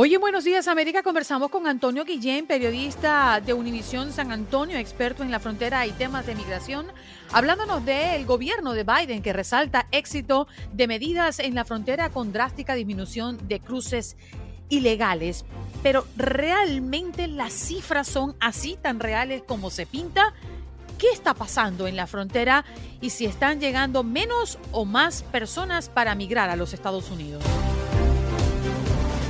Hoy en Buenos Días América conversamos con Antonio Guillén, periodista de Univisión San Antonio, experto en la frontera y temas de migración, hablándonos del gobierno de Biden que resalta éxito de medidas en la frontera con drástica disminución de cruces ilegales. Pero ¿realmente las cifras son así tan reales como se pinta? ¿Qué está pasando en la frontera y si están llegando menos o más personas para migrar a los Estados Unidos?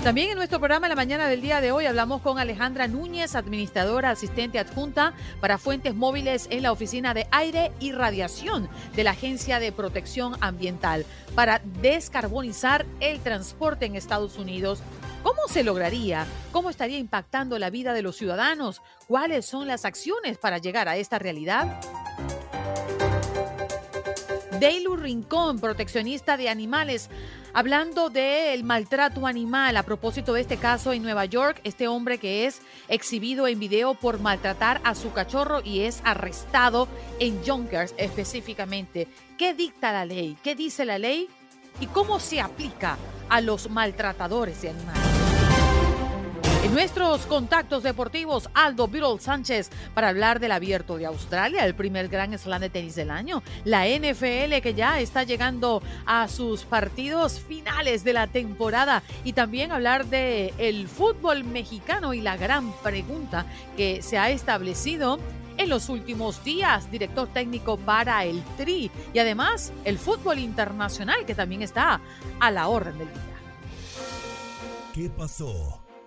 También en nuestro programa en la mañana del día de hoy hablamos con Alejandra Núñez, administradora asistente adjunta para fuentes móviles en la Oficina de Aire y Radiación de la Agencia de Protección Ambiental para descarbonizar el transporte en Estados Unidos. ¿Cómo se lograría? ¿Cómo estaría impactando la vida de los ciudadanos? ¿Cuáles son las acciones para llegar a esta realidad? Deilu Rincón, proteccionista de animales, hablando del maltrato animal a propósito de este caso en Nueva York, este hombre que es exhibido en video por maltratar a su cachorro y es arrestado en Yonkers específicamente. ¿Qué dicta la ley? ¿Qué dice la ley? ¿Y cómo se aplica a los maltratadores de animales? En nuestros contactos deportivos, Aldo Birol Sánchez para hablar del abierto de Australia, el primer gran slam de tenis del año, la NFL que ya está llegando a sus partidos finales de la temporada y también hablar de el fútbol mexicano y la gran pregunta que se ha establecido en los últimos días, director técnico para el Tri y además el fútbol internacional que también está a la orden del día. ¿Qué pasó?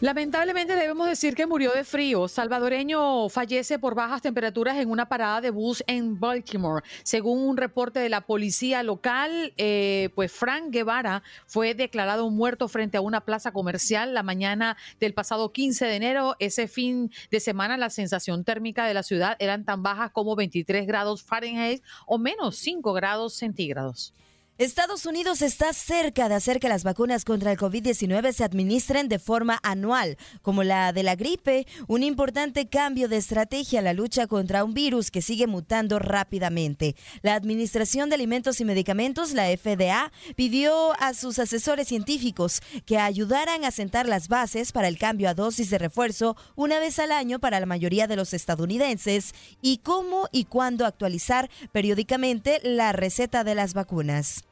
Lamentablemente debemos decir que murió de frío. Salvadoreño fallece por bajas temperaturas en una parada de bus en Baltimore. Según un reporte de la policía local, eh, pues Frank Guevara fue declarado muerto frente a una plaza comercial la mañana del pasado 15 de enero. Ese fin de semana la sensación térmica de la ciudad eran tan bajas como 23 grados Fahrenheit o menos 5 grados centígrados. Estados Unidos está cerca de hacer que las vacunas contra el COVID-19 se administren de forma anual, como la de la gripe, un importante cambio de estrategia en la lucha contra un virus que sigue mutando rápidamente. La Administración de Alimentos y Medicamentos, la FDA, pidió a sus asesores científicos que ayudaran a sentar las bases para el cambio a dosis de refuerzo una vez al año para la mayoría de los estadounidenses y cómo y cuándo actualizar periódicamente la receta de las vacunas.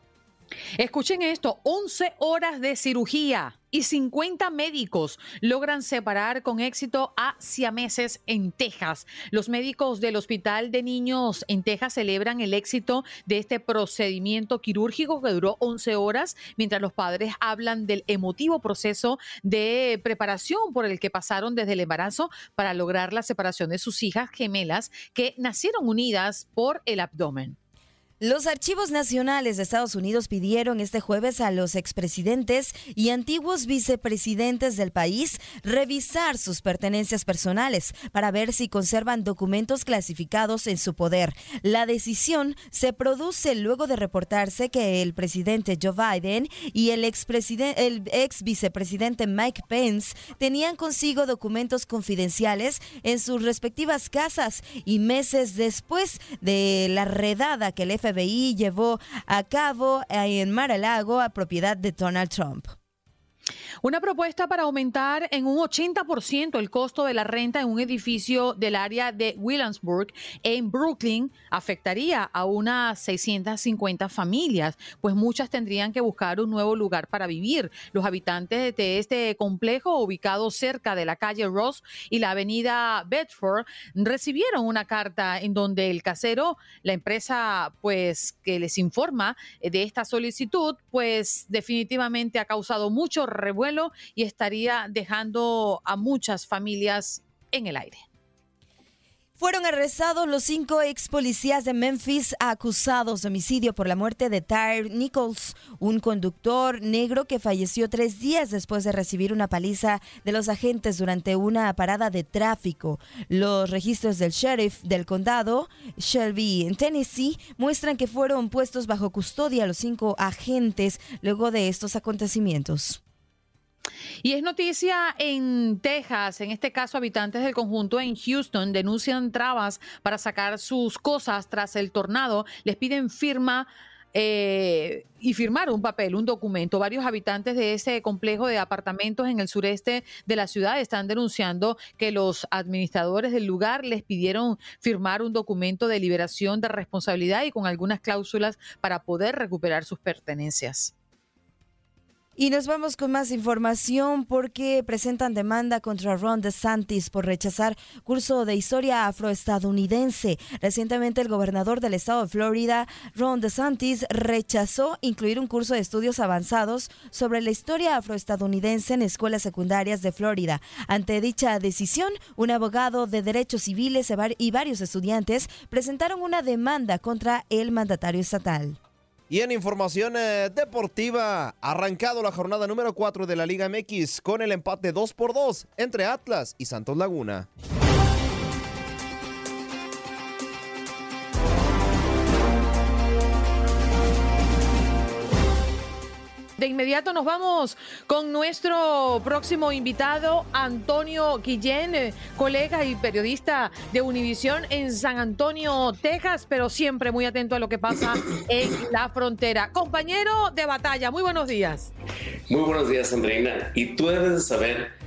Escuchen esto, 11 horas de cirugía y 50 médicos logran separar con éxito a siameses en Texas. Los médicos del Hospital de Niños en Texas celebran el éxito de este procedimiento quirúrgico que duró 11 horas, mientras los padres hablan del emotivo proceso de preparación por el que pasaron desde el embarazo para lograr la separación de sus hijas gemelas que nacieron unidas por el abdomen. Los archivos nacionales de Estados Unidos pidieron este jueves a los expresidentes y antiguos vicepresidentes del país revisar sus pertenencias personales para ver si conservan documentos clasificados en su poder. La decisión se produce luego de reportarse que el presidente Joe Biden y el, el ex vicepresidente Mike Pence tenían consigo documentos confidenciales en sus respectivas casas y meses después de la redada que el FBI llevó a cabo en Mar-a-Lago a propiedad de Donald Trump. Una propuesta para aumentar en un 80% el costo de la renta en un edificio del área de Williamsburg en Brooklyn afectaría a unas 650 familias, pues muchas tendrían que buscar un nuevo lugar para vivir. Los habitantes de este complejo, ubicado cerca de la calle Ross y la avenida Bedford, recibieron una carta en donde el casero, la empresa pues que les informa de esta solicitud, pues definitivamente ha causado mucho revuelo y estaría dejando a muchas familias en el aire. Fueron arrestados los cinco ex policías de Memphis acusados de homicidio por la muerte de Tyre Nichols, un conductor negro que falleció tres días después de recibir una paliza de los agentes durante una parada de tráfico. Los registros del sheriff del condado, Shelby, en Tennessee, muestran que fueron puestos bajo custodia los cinco agentes luego de estos acontecimientos. Y es noticia en Texas, en este caso habitantes del conjunto en Houston denuncian trabas para sacar sus cosas tras el tornado, les piden firma eh, y firmar un papel, un documento. Varios habitantes de ese complejo de apartamentos en el sureste de la ciudad están denunciando que los administradores del lugar les pidieron firmar un documento de liberación de responsabilidad y con algunas cláusulas para poder recuperar sus pertenencias. Y nos vamos con más información porque presentan demanda contra Ron DeSantis por rechazar curso de historia afroestadounidense. Recientemente el gobernador del estado de Florida, Ron DeSantis, rechazó incluir un curso de estudios avanzados sobre la historia afroestadounidense en escuelas secundarias de Florida. Ante dicha decisión, un abogado de derechos civiles y varios estudiantes presentaron una demanda contra el mandatario estatal. Y en información eh, deportiva, arrancado la jornada número 4 de la Liga MX con el empate 2 por 2 entre Atlas y Santos Laguna. De inmediato nos vamos con nuestro próximo invitado, Antonio Guillén, eh, colega y periodista de Univisión en San Antonio, Texas, pero siempre muy atento a lo que pasa en la frontera. Compañero de batalla, muy buenos días. Muy buenos días, Andreina. Y tú debes de saber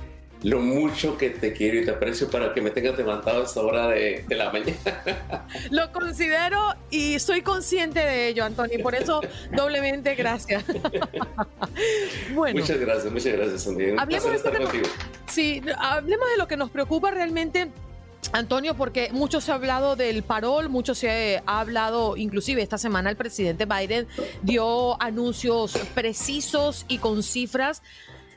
lo mucho que te quiero y te aprecio para que me tengas levantado a esta hora de, la mañana. Lo considero y soy consciente de ello, Antonio, por eso doblemente gracias. bueno. Muchas gracias, muchas gracias, Antonio. Hablemos de, estar sí, hablemos de lo que nos preocupa realmente Antonio, porque mucho se ha hablado del parol, mucho se ha hablado, inclusive esta semana el presidente Biden dio anuncios precisos y con cifras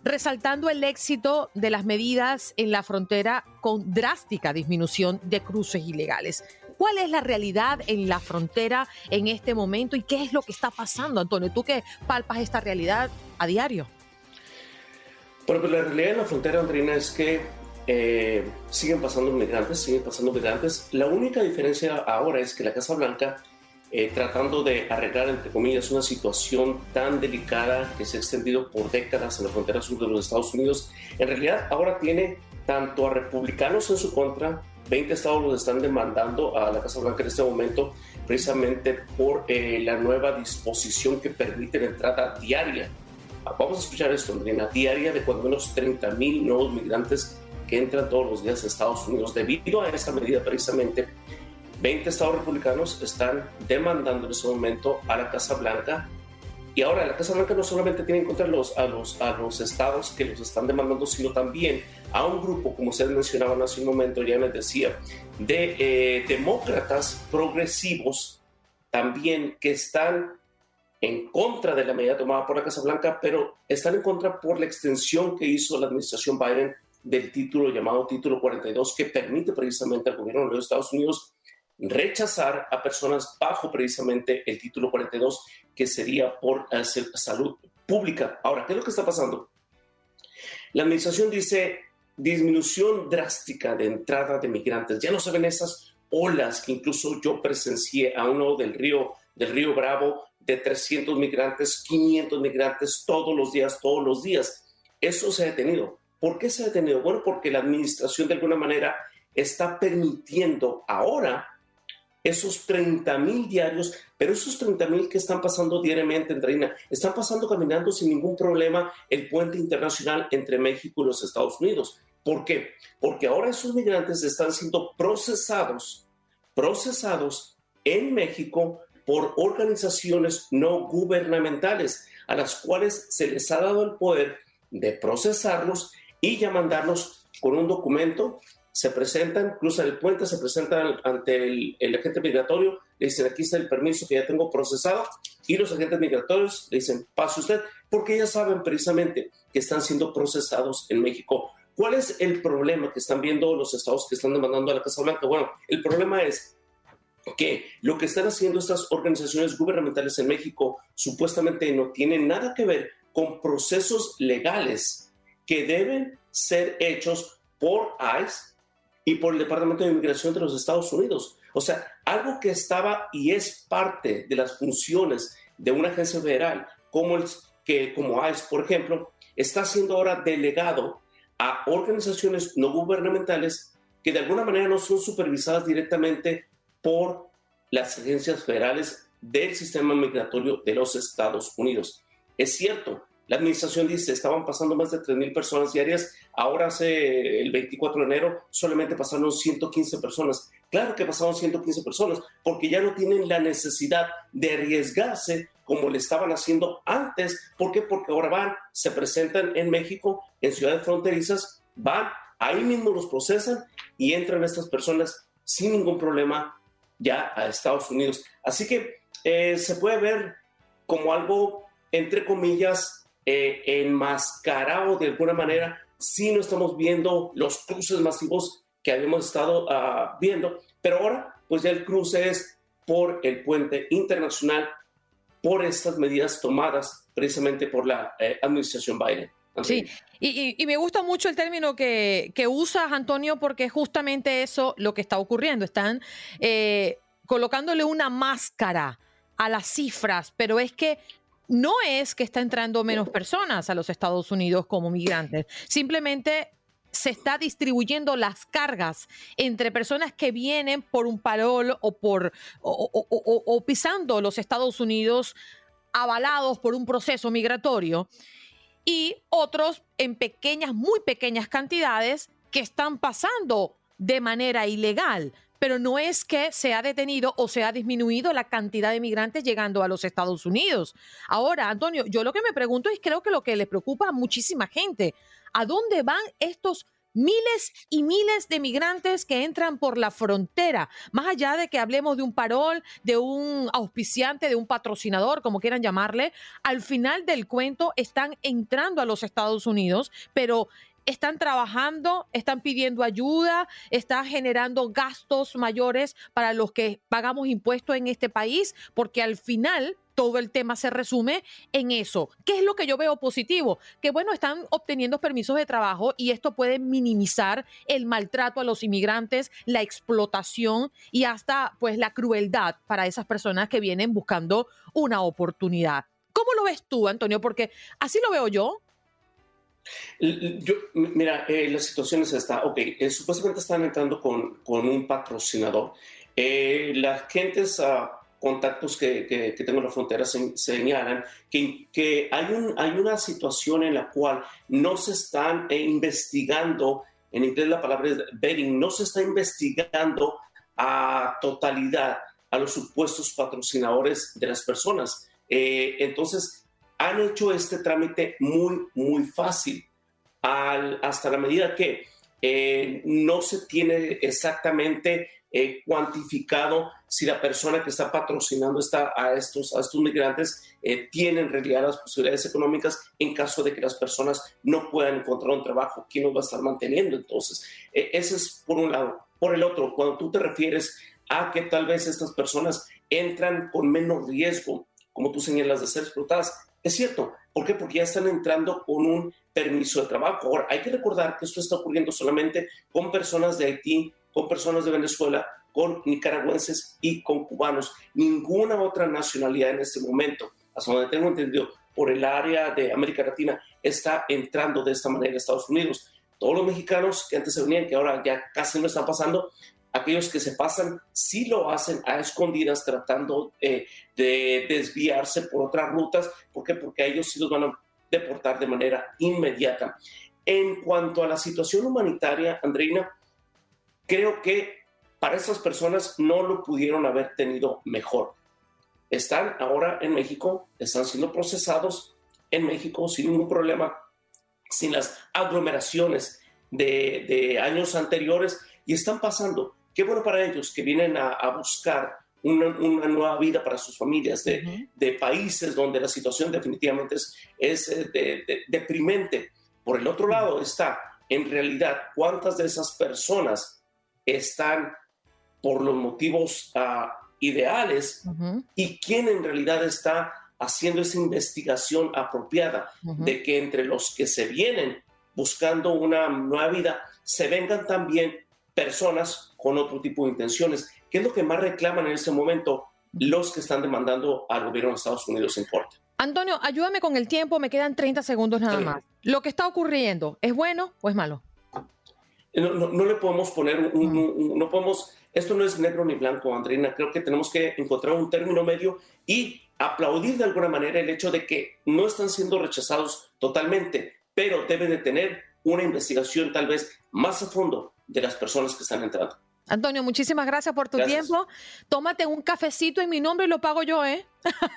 resaltando el éxito de las medidas en la frontera con drástica disminución de cruces ilegales. ¿Cuál es la realidad en la frontera en este momento y qué es lo que está pasando, Antonio? Tú que palpas esta realidad a diario. Bueno, pues la realidad en la frontera, Andrina, es que eh, siguen pasando migrantes, siguen pasando migrantes. La única diferencia ahora es que la Casa Blanca eh, tratando de arreglar, entre comillas, una situación tan delicada que se ha extendido por décadas en la frontera sur de los Estados Unidos, en realidad ahora tiene tanto a republicanos en su contra, 20 estados los están demandando a la Casa Blanca en este momento, precisamente por eh, la nueva disposición que permite la entrada diaria. Vamos a escuchar esto, Andrina, diaria de cuando menos 30 mil nuevos migrantes que entran todos los días a Estados Unidos. Debido a esta medida, precisamente, 20 estados republicanos están demandando en ese momento a la Casa Blanca. Y ahora la Casa Blanca no solamente tiene en contra los, a, los, a los estados que los están demandando, sino también a un grupo, como ustedes mencionaban hace un momento, ya les decía, de eh, demócratas progresivos también que están en contra de la medida tomada por la Casa Blanca, pero están en contra por la extensión que hizo la administración Biden del título llamado Título 42, que permite precisamente al gobierno de los Estados Unidos rechazar a personas bajo precisamente el título 42, que sería por salud pública. Ahora, ¿qué es lo que está pasando? La administración dice disminución drástica de entrada de migrantes. Ya no se ven esas olas que incluso yo presencié a uno del río, del río Bravo de 300 migrantes, 500 migrantes todos los días, todos los días. Eso se ha detenido. ¿Por qué se ha detenido? Bueno, porque la administración de alguna manera está permitiendo ahora esos 30 mil diarios, pero esos 30 mil que están pasando diariamente, Andreina, están pasando caminando sin ningún problema el puente internacional entre México y los Estados Unidos. ¿Por qué? Porque ahora esos migrantes están siendo procesados, procesados en México por organizaciones no gubernamentales a las cuales se les ha dado el poder de procesarlos y ya mandarlos con un documento se presentan, cruzan el puente, se presentan ante el, agente migratorio, le dicen aquí está el permiso que ya tengo procesado y los agentes migratorios le dicen pase usted, porque ya saben precisamente que están siendo procesados en México. ¿Cuál es el problema que están viendo los estados que están demandando a la Casa Blanca? Bueno, el problema es que lo que están haciendo estas organizaciones gubernamentales en México supuestamente no tiene nada que ver con procesos legales que deben ser hechos por ICE y por el Departamento de Inmigración de los Estados Unidos. O sea, algo que estaba y es parte de las funciones de una agencia federal, como, el, que, como ICE, por ejemplo, está siendo ahora delegado a organizaciones no gubernamentales que de alguna manera no son supervisadas directamente por las agencias federales del sistema migratorio de los Estados Unidos. Es cierto, la administración dice, estaban pasando más de 3.000 personas diarias, ahora hace el 24 de enero solamente pasaron 115 personas. Claro que pasaron 115 personas porque ya no tienen la necesidad de arriesgarse como le estaban haciendo antes. ¿Por qué? Porque ahora van, se presentan en México, en ciudades fronterizas, van, ahí mismo los procesan y entran estas personas sin ningún problema ya a Estados Unidos. Así que eh, se puede ver como algo, entre comillas, eh, enmascarado de alguna manera si no estamos viendo los cruces masivos que habíamos estado ah, viendo, pero ahora pues ya el cruce es por el puente internacional, por estas medidas tomadas precisamente por la eh, administración Biden. Sí, y, me gusta mucho el término que, que, usas, Antonio, porque es justamente eso lo que está ocurriendo. Están eh, colocándole una máscara a las cifras, pero es que no es que está entrando menos personas a los Estados Unidos como migrantes, simplemente se está distribuyendo las cargas entre personas que vienen por un parol o por o, pisando los Estados Unidos avalados por un proceso migratorio y otros en pequeñas, muy pequeñas cantidades que están pasando de manera ilegal pero no es que se ha detenido o se ha disminuido la cantidad de migrantes llegando a los Estados Unidos. Ahora, Antonio, yo lo que me pregunto es creo que lo que le preocupa a muchísima gente, ¿a dónde van estos miles y miles de migrantes que entran por la frontera, más allá de que hablemos de un parol, de un auspiciante, de un patrocinador, como quieran llamarle, al final del cuento están entrando a los Estados Unidos, pero están trabajando, están pidiendo ayuda, están generando gastos mayores para los que pagamos impuestos en este país, porque al final todo el tema se resume en eso. ¿Qué es lo que yo veo positivo? Que bueno, están obteniendo permisos de trabajo y esto puede minimizar el maltrato a los inmigrantes, la explotación y hasta pues la crueldad para esas personas que vienen buscando una oportunidad. ¿Cómo lo ves tú, Antonio? Porque así lo veo yo. Yo, mira, eh, la situación es esta. Ok, eh, supuestamente están entrando con, con un patrocinador. Eh, las gentes, uh, contactos que, que, tengo en la frontera señalan que, que hay, un, hay una situación en la cual no se están investigando, en inglés la palabra es betting, no se está investigando a totalidad a los supuestos patrocinadores de las personas. entonces, han hecho este trámite muy, muy fácil, al, hasta la medida que eh, no se tiene exactamente eh, cuantificado si la persona que está patrocinando está a, estos, a estos migrantes eh, tiene en realidad las posibilidades económicas en caso de que las personas no puedan encontrar un trabajo. ¿Quién los va a estar manteniendo entonces? ese es por un lado. Por el otro, cuando tú te refieres a que tal vez estas personas entran con menos riesgo, como tú señalas, de ser explotadas, es cierto. ¿Por qué? Porque ya están entrando con un permiso de trabajo. Ahora, hay que recordar que esto está ocurriendo solamente con personas de Haití, con personas de Venezuela, con nicaragüenses y con cubanos. Ninguna otra nacionalidad en este momento, hasta donde tengo entendido, por el área de América Latina, está entrando de esta manera a Estados Unidos. Todos los mexicanos que antes se venían, que ahora ya casi no están pasando, aquellos que se pasan sí lo hacen a escondidas tratando eh, de desviarse por otras rutas. ¿Por qué? Porque a ellos sí los van a deportar de manera inmediata. En cuanto a la situación humanitaria, Andreina, creo que para esas personas no lo pudieron haber tenido mejor. Están ahora en México, están siendo procesados en México sin ningún problema, sin las aglomeraciones de, años anteriores y están pasando. Qué bueno para ellos que vienen a, buscar una, nueva vida para sus familias de, países donde la situación definitivamente es, es eh, deprimente. Por el otro lado está, en realidad, cuántas de esas personas están por los motivos ah, ideales y quién en realidad está haciendo esa investigación apropiada de que entre los que se vienen buscando una nueva vida, se vengan también personas con otro tipo de intenciones. ¿Qué es lo que más reclaman en este momento los que están demandando al gobierno de Estados Unidos en corte? Antonio, ayúdame con el tiempo, me quedan 30 segundos nada más. ¿Lo que está ocurriendo es bueno o es malo? No, le podemos poner un, no podemos, esto no es negro ni blanco, Andreina, creo que tenemos que encontrar un término medio y aplaudir de alguna manera el hecho de que no están siendo rechazados totalmente, pero deben de tener una investigación tal vez más a fondo de las personas que están entrando. Antonio, muchísimas gracias por tu tiempo. Tómate un cafecito en mi nombre y lo pago yo, ¿eh?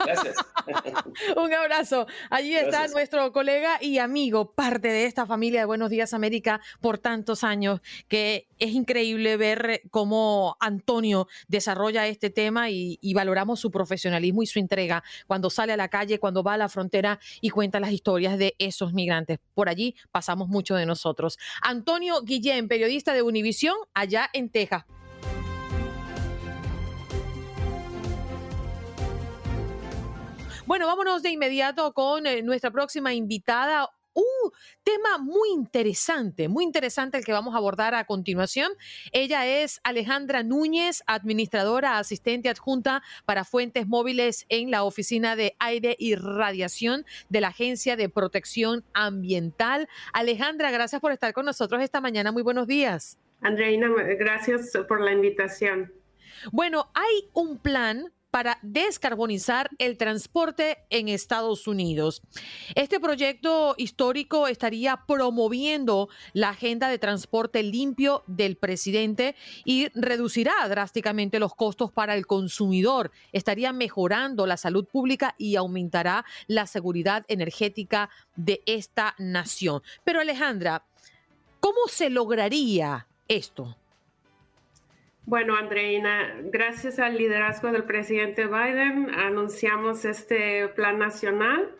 Gracias. un abrazo. Allí está nuestro colega y amigo, parte de esta familia de Buenos Días América por tantos años, que es increíble ver cómo Antonio desarrolla este tema y, y valoramos su profesionalismo y su entrega cuando sale a la calle, cuando va a la frontera y cuenta las historias de esos migrantes. Por allí pasamos mucho de nosotros. Antonio Guillén, periodista de Univisión, allá en Texas. Bueno, vámonos de inmediato con eh, nuestra próxima invitada. Un tema muy interesante, muy interesante el que vamos a abordar a continuación. Ella es Alejandra Núñez, administradora asistente adjunta para fuentes móviles en la Oficina de Aire y Radiación de la Agencia de Protección Ambiental. Alejandra, gracias por estar con nosotros esta mañana. Muy buenos días. Andreina, gracias por la invitación. Bueno, hay un plan para descarbonizar el transporte en Estados Unidos. Este proyecto histórico estaría promoviendo la agenda de transporte limpio del presidente y reducirá drásticamente los costos para el consumidor, estaría mejorando la salud pública y aumentará la seguridad energética de esta nación. Pero Alejandra, ¿cómo se lograría esto? Bueno, Andreina, gracias al liderazgo del presidente Biden anunciamos este plan nacional.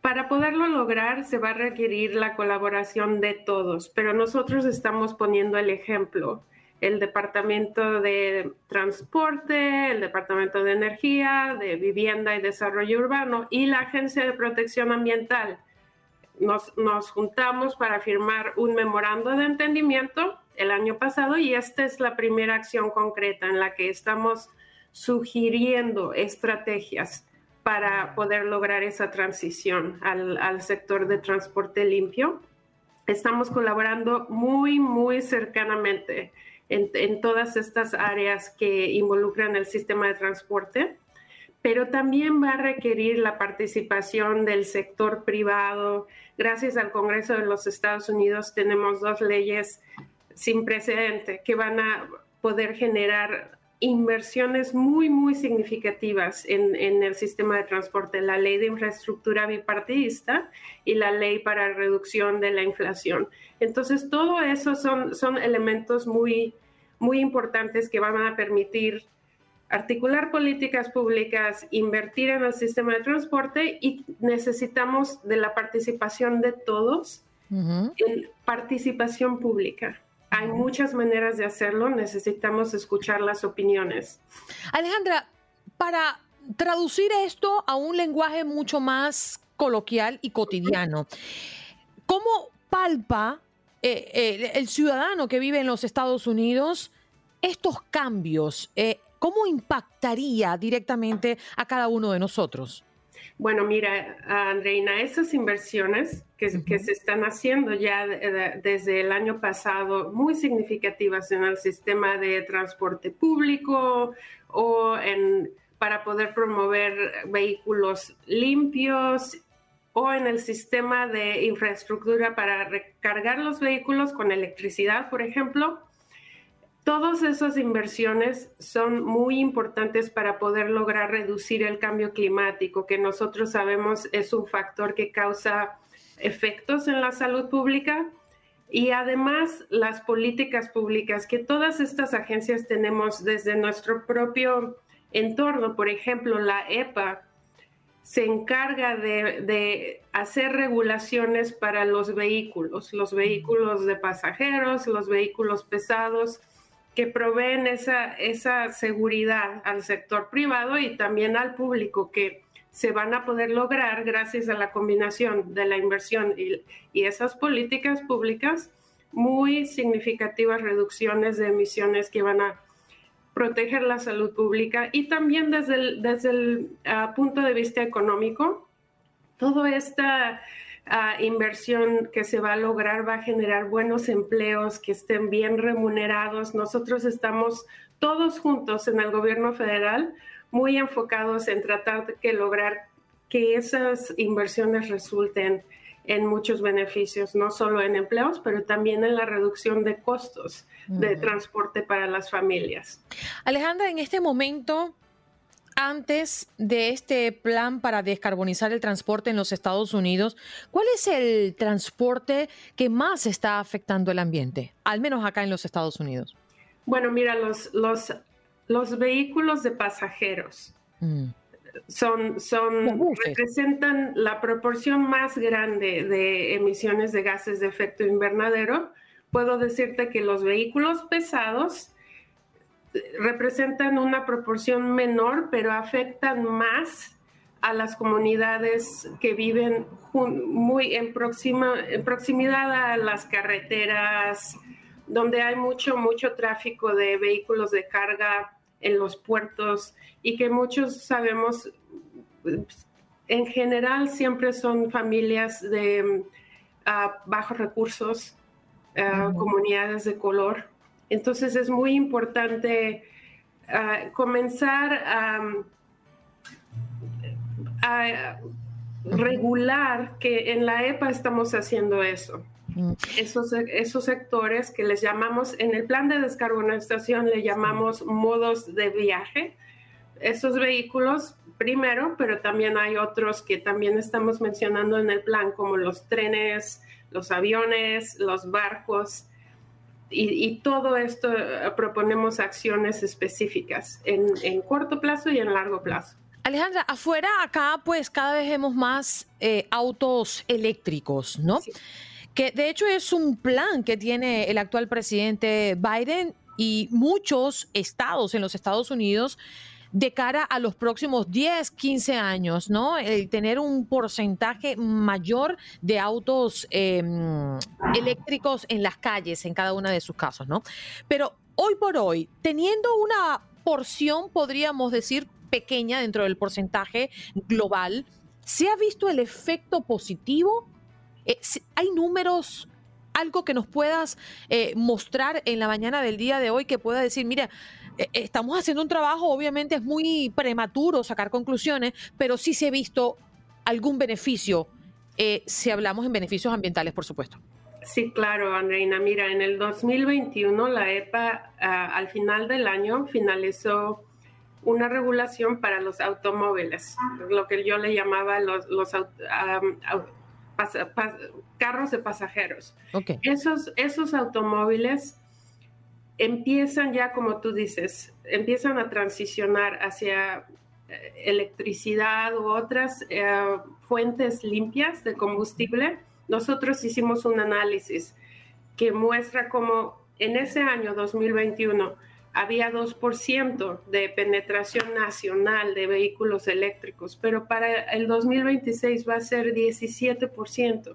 Para poderlo lograr se va a requerir la colaboración de todos, pero nosotros estamos poniendo el ejemplo. El Departamento de Transporte, el Departamento de Energía, de Vivienda y Desarrollo Urbano y la Agencia de Protección Ambiental. Nos, juntamos para firmar un memorando de entendimiento el año pasado y esta es la primera acción concreta en la que estamos sugiriendo estrategias para poder lograr esa transición al, sector de transporte limpio. Estamos colaborando muy, muy cercanamente en, en, todas estas áreas que involucran el sistema de transporte, pero también va a requerir la participación del sector privado. Gracias al Congreso de los Estados Unidos tenemos dos leyes sin precedente que van a poder generar inversiones muy, muy significativas en, el sistema de transporte, la ley de infraestructura bipartidista y la ley para reducción de la inflación. Entonces, todo eso son, son elementos muy, muy importantes que van a permitir articular políticas públicas, invertir en el sistema de transporte y necesitamos de la participación de todos en participación pública. Hay muchas maneras de hacerlo, necesitamos escuchar las opiniones. Alejandra, para traducir esto a un lenguaje mucho más coloquial y cotidiano, ¿cómo palpa eh, eh, el ciudadano que vive en los Estados Unidos estos cambios? Eh, ¿Cómo impactaría directamente a cada uno de nosotros? Bueno, mira, Andreina, esas inversiones que, se están haciendo ya desde el año pasado, muy significativas en el sistema de transporte público o en, para poder promover vehículos limpios o en el sistema de infraestructura para recargar los vehículos con electricidad, por ejemplo, Todas esas inversiones son muy importantes para poder lograr reducir el cambio climático, que nosotros sabemos es un factor que causa efectos en la salud pública. Y además las políticas públicas que todas estas agencias tenemos desde nuestro propio entorno, por ejemplo, la EPA se encarga de, de, hacer regulaciones para los vehículos, los vehículos de pasajeros, los vehículos pesados que proveen esa, esa seguridad al sector privado y también al público que se van a poder lograr gracias a la combinación de la inversión y, esas políticas públicas, muy significativas reducciones de emisiones que van a proteger la salud pública y también desde el, desde el ah, punto de vista económico, toda esta inversión que se va a lograr va a generar buenos empleos que estén bien remunerados. Nosotros estamos todos juntos en el gobierno federal muy enfocados en tratar de que lograr que esas inversiones resulten en muchos beneficios, no solo en empleos, pero también en la reducción de costos de transporte para las familias. Alejandra, en este momento, antes de este plan para descarbonizar el transporte en los Estados Unidos, ¿cuál es el transporte que más está afectando el ambiente, al menos acá en los Estados Unidos? Bueno, mira, los, los, los vehículos de pasajeros mm. son, son, representan la proporción más grande de emisiones de gases de efecto invernadero. Puedo decirte que los vehículos pesados representan una proporción menor, pero afectan más a las comunidades que viven muy en, en proximidad a las carreteras, donde hay mucho, mucho tráfico de vehículos de carga en los puertos y que muchos sabemos, en general siempre son familias de ah, bajos recursos, ah, comunidades de color. Entonces es muy importante ah, comenzar a, regular que en la EPA estamos haciendo eso. Mm. Esos, esos sectores que les llamamos, en el plan de descarbonización le llamamos modos de viaje, esos vehículos primero, pero también hay otros que también estamos mencionando en el plan, como los trenes, los aviones, los barcos, y, todo esto eh, proponemos acciones específicas en, corto plazo y en largo plazo. Alejandra, afuera acá pues cada vez vemos más eh, autos eléctricos, ¿no? Que de hecho es un plan que tiene el actual presidente Biden y muchos estados en los Estados Unidos de cara a los próximos 10, 15 años, ¿no? El tener un porcentaje mayor de autos em, eléctricos en las calles, en cada una de sus casos, ¿no? Pero hoy por hoy, teniendo una porción, podríamos decir, pequeña dentro del porcentaje global, ¿se ha visto el efecto positivo? Eh, ¿Hay números algo que nos puedas eh, mostrar en la mañana del día de hoy que pueda decir, mira, estamos haciendo un trabajo, obviamente es muy prematuro sacar conclusiones, pero sí se ha visto algún beneficio, eh, si hablamos en beneficios ambientales, por supuesto. Sí, claro, Andreina. Mira, en el 2021 la EPA ah, al final del año finalizó una regulación para los automóviles, lo que yo le llamaba los, carros de pasajeros. Esos, esos automóviles empiezan ya, como tú dices, empiezan a transicionar hacia eh, electricidad u otras eh, fuentes limpias de combustible. Nosotros hicimos un análisis que muestra cómo en ese año 2021 había 2% de penetración nacional de vehículos eléctricos, pero para el 2026 va a ser 17%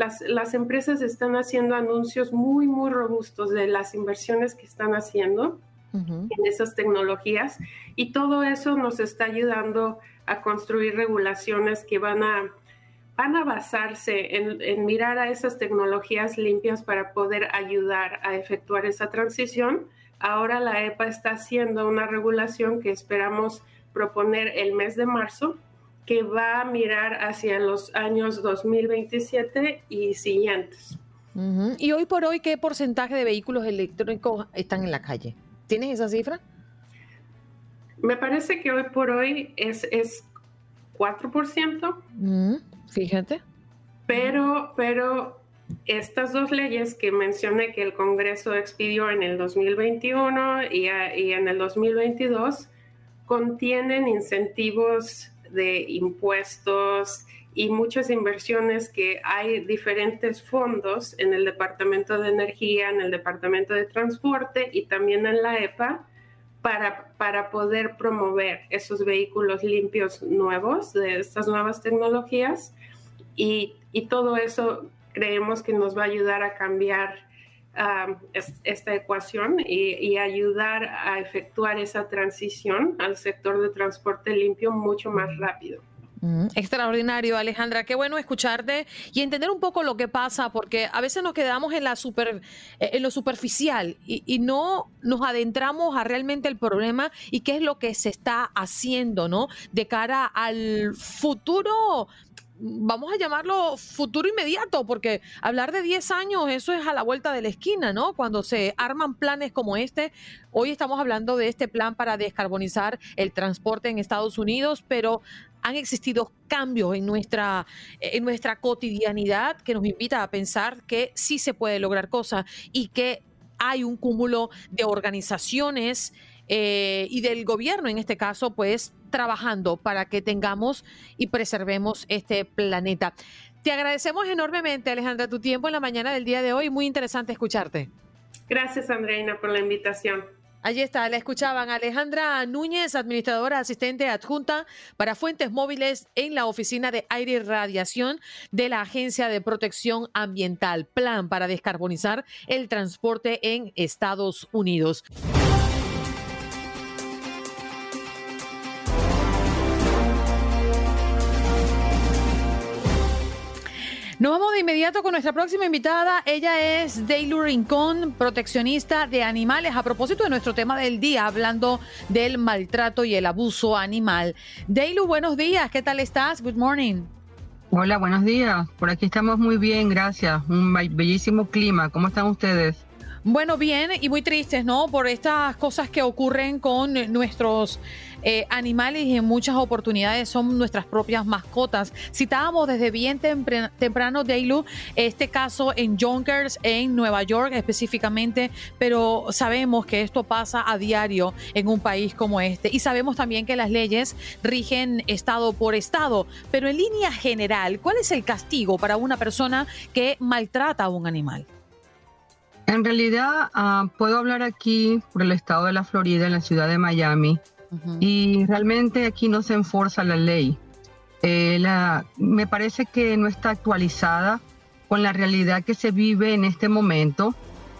las, empresas están haciendo anuncios muy, muy robustos de las inversiones que están haciendo en esas tecnologías y todo eso nos está ayudando a construir regulaciones que van a, van a basarse en, en mirar a esas tecnologías limpias para poder ayudar a efectuar esa transición. Ahora la EPA está haciendo una regulación que esperamos proponer el mes de marzo que va a mirar hacia los años 2027 y siguientes. Y hoy por hoy, ¿qué porcentaje de vehículos electrónicos están en la calle? ¿Tienes esa cifra? Me parece que hoy por hoy es, es 4%. fíjate. Pero, pero estas dos leyes que mencioné que el Congreso expidió en el 2021 y, y en el 2022 contienen incentivos de impuestos y muchas inversiones que hay diferentes fondos en el Departamento de Energía, en el Departamento de Transporte y también en la EPA para, para poder promover esos vehículos limpios nuevos de estas nuevas tecnologías. Y, y todo eso creemos que nos va a ayudar a cambiar um, esta ecuación y, y, ayudar a efectuar esa transición al sector de transporte limpio mucho más rápido. extraordinario, Alejandra. Qué bueno escucharte y entender un poco lo que pasa, porque a veces nos quedamos en, la super, eh, en lo superficial y, y, no nos adentramos a realmente el problema y qué es lo que se está haciendo, ¿no? De cara al futuro vamos a llamarlo futuro inmediato, porque hablar de 10 años, eso es a la vuelta de la esquina, ¿no? Cuando se arman planes como este, hoy estamos hablando de este plan para descarbonizar el transporte en Estados Unidos, pero han existido cambios en nuestra, en nuestra cotidianidad que nos invita a pensar que sí se puede lograr cosas y que hay un cúmulo de organizaciones eh, y del gobierno en este caso, pues trabajando para que tengamos y preservemos este planeta. Te agradecemos enormemente, Alejandra, tu tiempo en la mañana del día de hoy. Muy interesante escucharte. Gracias, Andreina, por la invitación. Allí está, la escuchaban Alejandra Núñez, administradora asistente adjunta para fuentes móviles en la Oficina de Aire y Radiación de la Agencia de Protección Ambiental, plan para descarbonizar el transporte en Estados Unidos. Nos vamos de inmediato con nuestra próxima invitada. Ella es Deilu Rincón, proteccionista de animales. A propósito de nuestro tema del día, hablando del maltrato y el abuso animal. Deilu, buenos días. ¿Qué tal estás? Good morning. Hola, buenos días. Por aquí estamos muy bien, gracias. Un bellísimo clima. ¿Cómo están ustedes? Bueno, bien y muy tristes, ¿no? Por estas cosas que ocurren con nuestros eh, animales y en muchas oportunidades son nuestras propias mascotas. Citábamos desde bien temprano, Deilu, este caso en Yonkers, en Nueva York específicamente, pero sabemos que esto pasa a diario en un país como este y sabemos también que las leyes rigen estado por estado, pero en línea general, ¿cuál es el castigo para una persona que maltrata a un animal? En realidad, uh, puedo hablar aquí por el estado de la Florida, en la ciudad de Miami, y realmente aquí no se enforza la ley. Eh, la, me parece que no está actualizada con la realidad que se vive en este momento,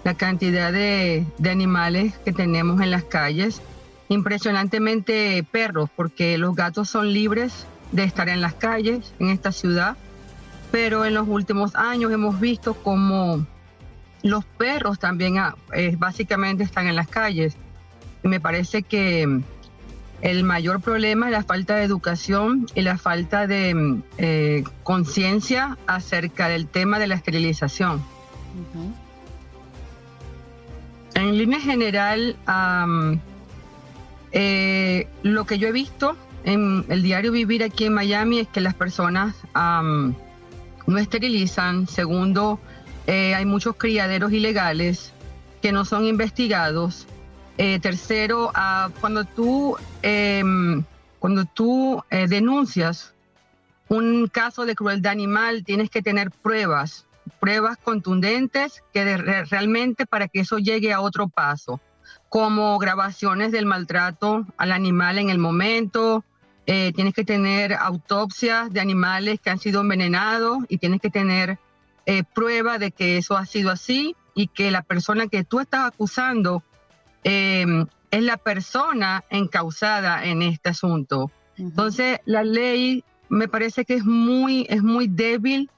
la cantidad de, de animales que tenemos en las calles, impresionantemente perros, porque los gatos son libres de estar en las calles en esta ciudad, pero en los últimos años hemos visto como los perros también ah, eh, básicamente están en las calles. Y me parece que el mayor problema es la falta de educación y la falta de mm, eh, conciencia acerca del tema de la esterilización. En línea general, eh, lo que yo he visto en el diario Vivir aquí en Miami es que las personas no esterilizan. Segundo, eh, hay muchos criaderos ilegales que no son investigados eh, tercero, ah, cuando tú, em, cuando tú eh, denuncias un caso de crueldad animal, tienes que tener pruebas, pruebas contundentes que realmente para que eso llegue a otro paso, como grabaciones del maltrato al animal en el momento, eh, tienes que tener autopsias de animales que han sido envenenados y tienes que tener prueba de que eso ha sido así y que la persona que tú estás acusando eh, es la persona encausada en este asunto. Entonces, la ley me parece que es muy, es muy débil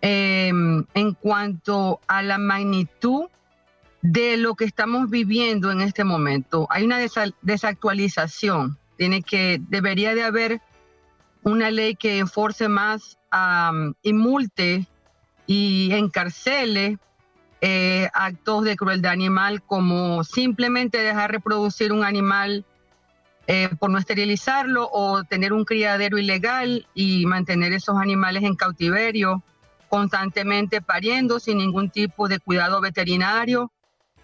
em, en cuanto a la magnitud de lo que estamos viviendo en este momento. Hay una desactualización. Tiene que, debería de haber una ley que enforce más y multe y encarcele eh, actos de crueldad animal como simplemente dejar reproducir un animal eh, por no esterilizarlo o tener un criadero ilegal y mantener esos animales en cautiverio constantemente pariendo sin ningún tipo de cuidado veterinario.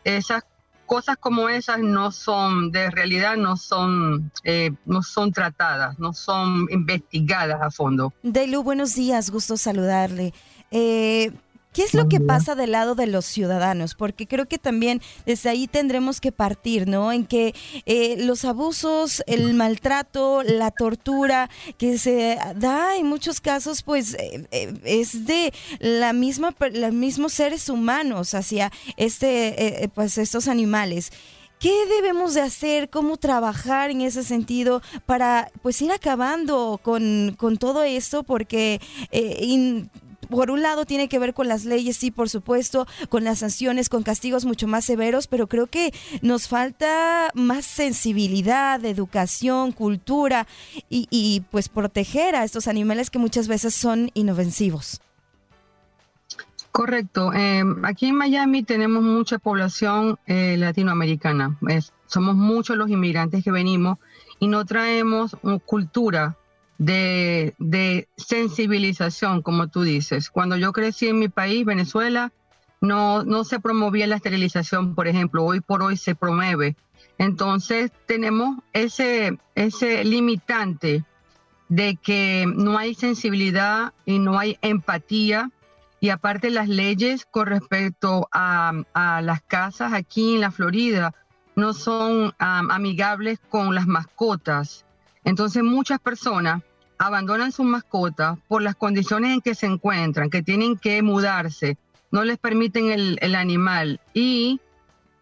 Esas cosas como esas no son, de realidad no son, eh, no son tratadas, no son investigadas a fondo. Deilu, buenos días, gusto saludarle. Eh, ¿Qué es lo que pasa del lado de los ciudadanos? Porque creo que también desde ahí tendremos que partir, ¿no? En que eh, los abusos, el maltrato, la tortura que se da en muchos casos, pues eh, eh, es de la misma, los mismos seres humanos hacia este, pues estos animales. ¿Qué debemos de hacer? ¿Cómo trabajar en ese sentido para pues ir acabando con, con todo esto? Porque por un lado tiene que ver con las leyes, sí, por supuesto, con las sanciones, con castigos mucho más severos, pero creo que nos falta más sensibilidad, educación, cultura y, pues proteger a estos animales que muchas veces son inofensivos. Correcto. Em, aquí en Miami tenemos mucha población eh, latinoamericana. somos muchos los inmigrantes que venimos y no traemos cultura de, sensibilización, como tú dices. Cuando yo crecí en mi país, Venezuela, no, no se promovía la esterilización, por ejemplo, hoy por hoy se promueve. Entonces tenemos ese, ese limitante de que no hay sensibilidad y no hay empatía y aparte las leyes con respecto a, las casas aquí en la Florida no son amigables con las mascotas. Entonces muchas personas abandonan sus mascotas por las condiciones en que se encuentran, que tienen que mudarse, no les permiten el, animal y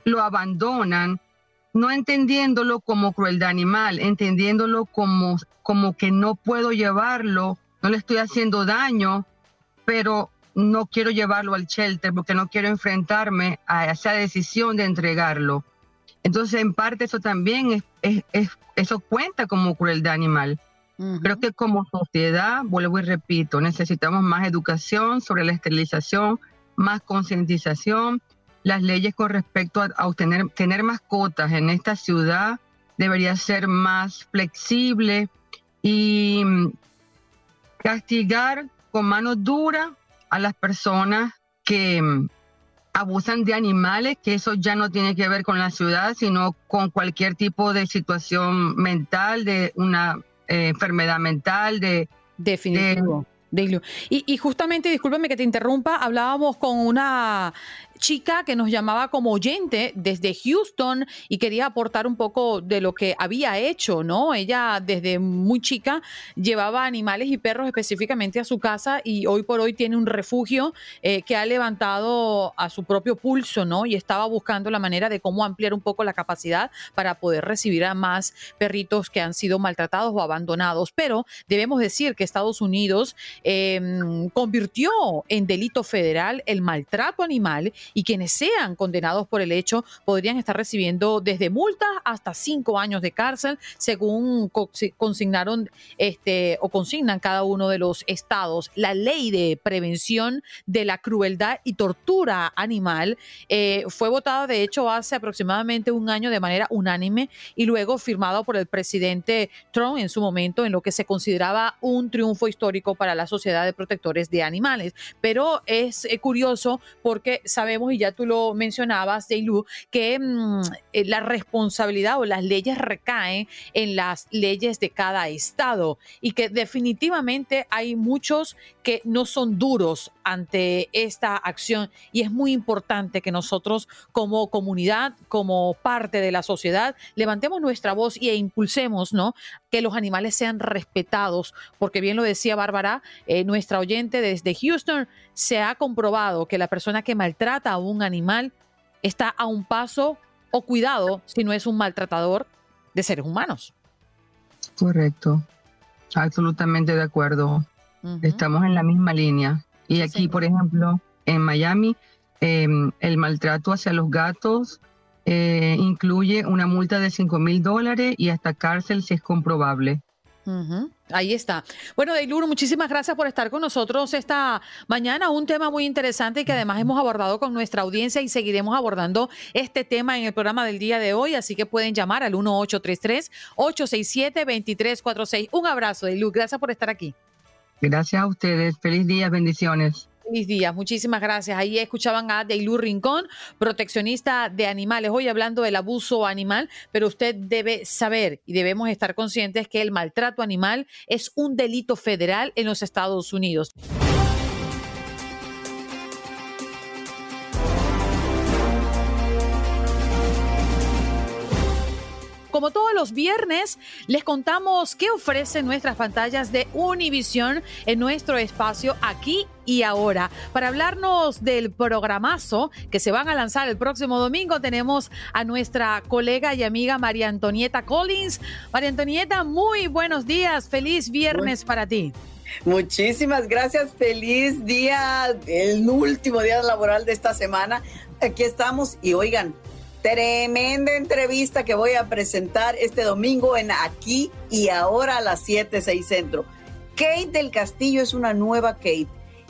lo abandonan, no entendiéndolo como crueldad animal, entendiéndolo como, como que no puedo llevarlo, no le estoy haciendo daño, pero no quiero llevarlo al shelter porque no quiero enfrentarme a esa decisión de entregarlo. Entonces, en parte eso también es, eso cuenta como crueldad animal. Creo que como sociedad, vuelvo y repito, necesitamos más educación sobre la esterilización, más concientización. Las leyes con respecto a, obtener, tener mascotas en esta ciudad debería ser más flexible y mm, castigar con mano dura a las personas que mm, abusan de animales, que eso ya no tiene que ver con la ciudad, sino con cualquier tipo de situación mental, de una eh, enfermedad mental, de... Definitivo. Y, y, justamente, discúlpeme que te interrumpa, hablábamos con una chica que nos llamaba como oyente desde Houston y quería aportar un poco de lo que había hecho, ¿no? Ella desde muy chica llevaba animales y perros específicamente a su casa y hoy por hoy tiene un refugio eh, que ha levantado a su propio pulso, ¿no? Y estaba buscando la manera de cómo ampliar un poco la capacidad para poder recibir a más perritos que han sido maltratados o abandonados. Pero debemos decir que Estados Unidos em, convirtió en delito federal el maltrato animal y quienes sean condenados por el hecho podrían estar recibiendo desde multas hasta cinco años de cárcel, según consignaron este, o consignan cada uno de los estados. La ley de prevención de la crueldad y tortura animal eh, fue votada, de hecho, hace aproximadamente un año de manera unánime y luego firmado por el presidente Trump en su momento, en lo que se consideraba un triunfo histórico para la sociedad de protectores de animales. Pero es eh, curioso porque sabemos y ya tú lo mencionabas, Deilu, que mm, eh, la responsabilidad o las leyes recaen en las leyes de cada estado y que definitivamente hay muchos que no son duros ante esta acción y es muy importante que nosotros como comunidad, como parte de la sociedad, levantemos nuestra voz e impulsemos, ¿no? Que los animales sean respetados, porque bien lo decía Bárbara, eh, nuestra oyente desde Houston, se ha comprobado que la persona que maltrata a un animal está a un paso o cuidado si no es un maltratador de seres humanos. Correcto. Absolutamente de acuerdo. Estamos en la misma línea. Y aquí, por ejemplo, en Miami, em, el maltrato hacia los gatos eh, incluye una multa de 5 mil dólares y hasta cárcel si es comprobable. Ahí está. Bueno, Deilur, muchísimas gracias por estar con nosotros esta mañana. Un tema muy interesante que además hemos abordado con nuestra audiencia y seguiremos abordando este tema en el programa del día de hoy. Así que pueden llamar al 1833-867-2346. Un abrazo, Deilur. Gracias por estar aquí. Gracias a ustedes. Feliz día. Bendiciones. Feliz día, muchísimas gracias. Ahí escuchaban a Deilú Rincón, proteccionista de animales. Hoy hablando del abuso animal, pero usted debe saber y debemos estar conscientes que el maltrato animal es un delito federal en los Estados Unidos. Como todos los viernes, les contamos qué ofrecen nuestras pantallas de Univision en nuestro espacio aquí y ahora. Para hablarnos del programazo que se van a lanzar el próximo domingo, tenemos a nuestra colega y amiga María Antonieta Collins. María Antonieta, muy buenos días. Feliz viernes para ti. Muchísimas gracias. Feliz día, el último día laboral de esta semana. Aquí estamos y oigan, Tremenda entrevista que voy a presentar este domingo en Aquí y Ahora a las 7, 6 Centro. Kate del Castillo es una nueva Kate.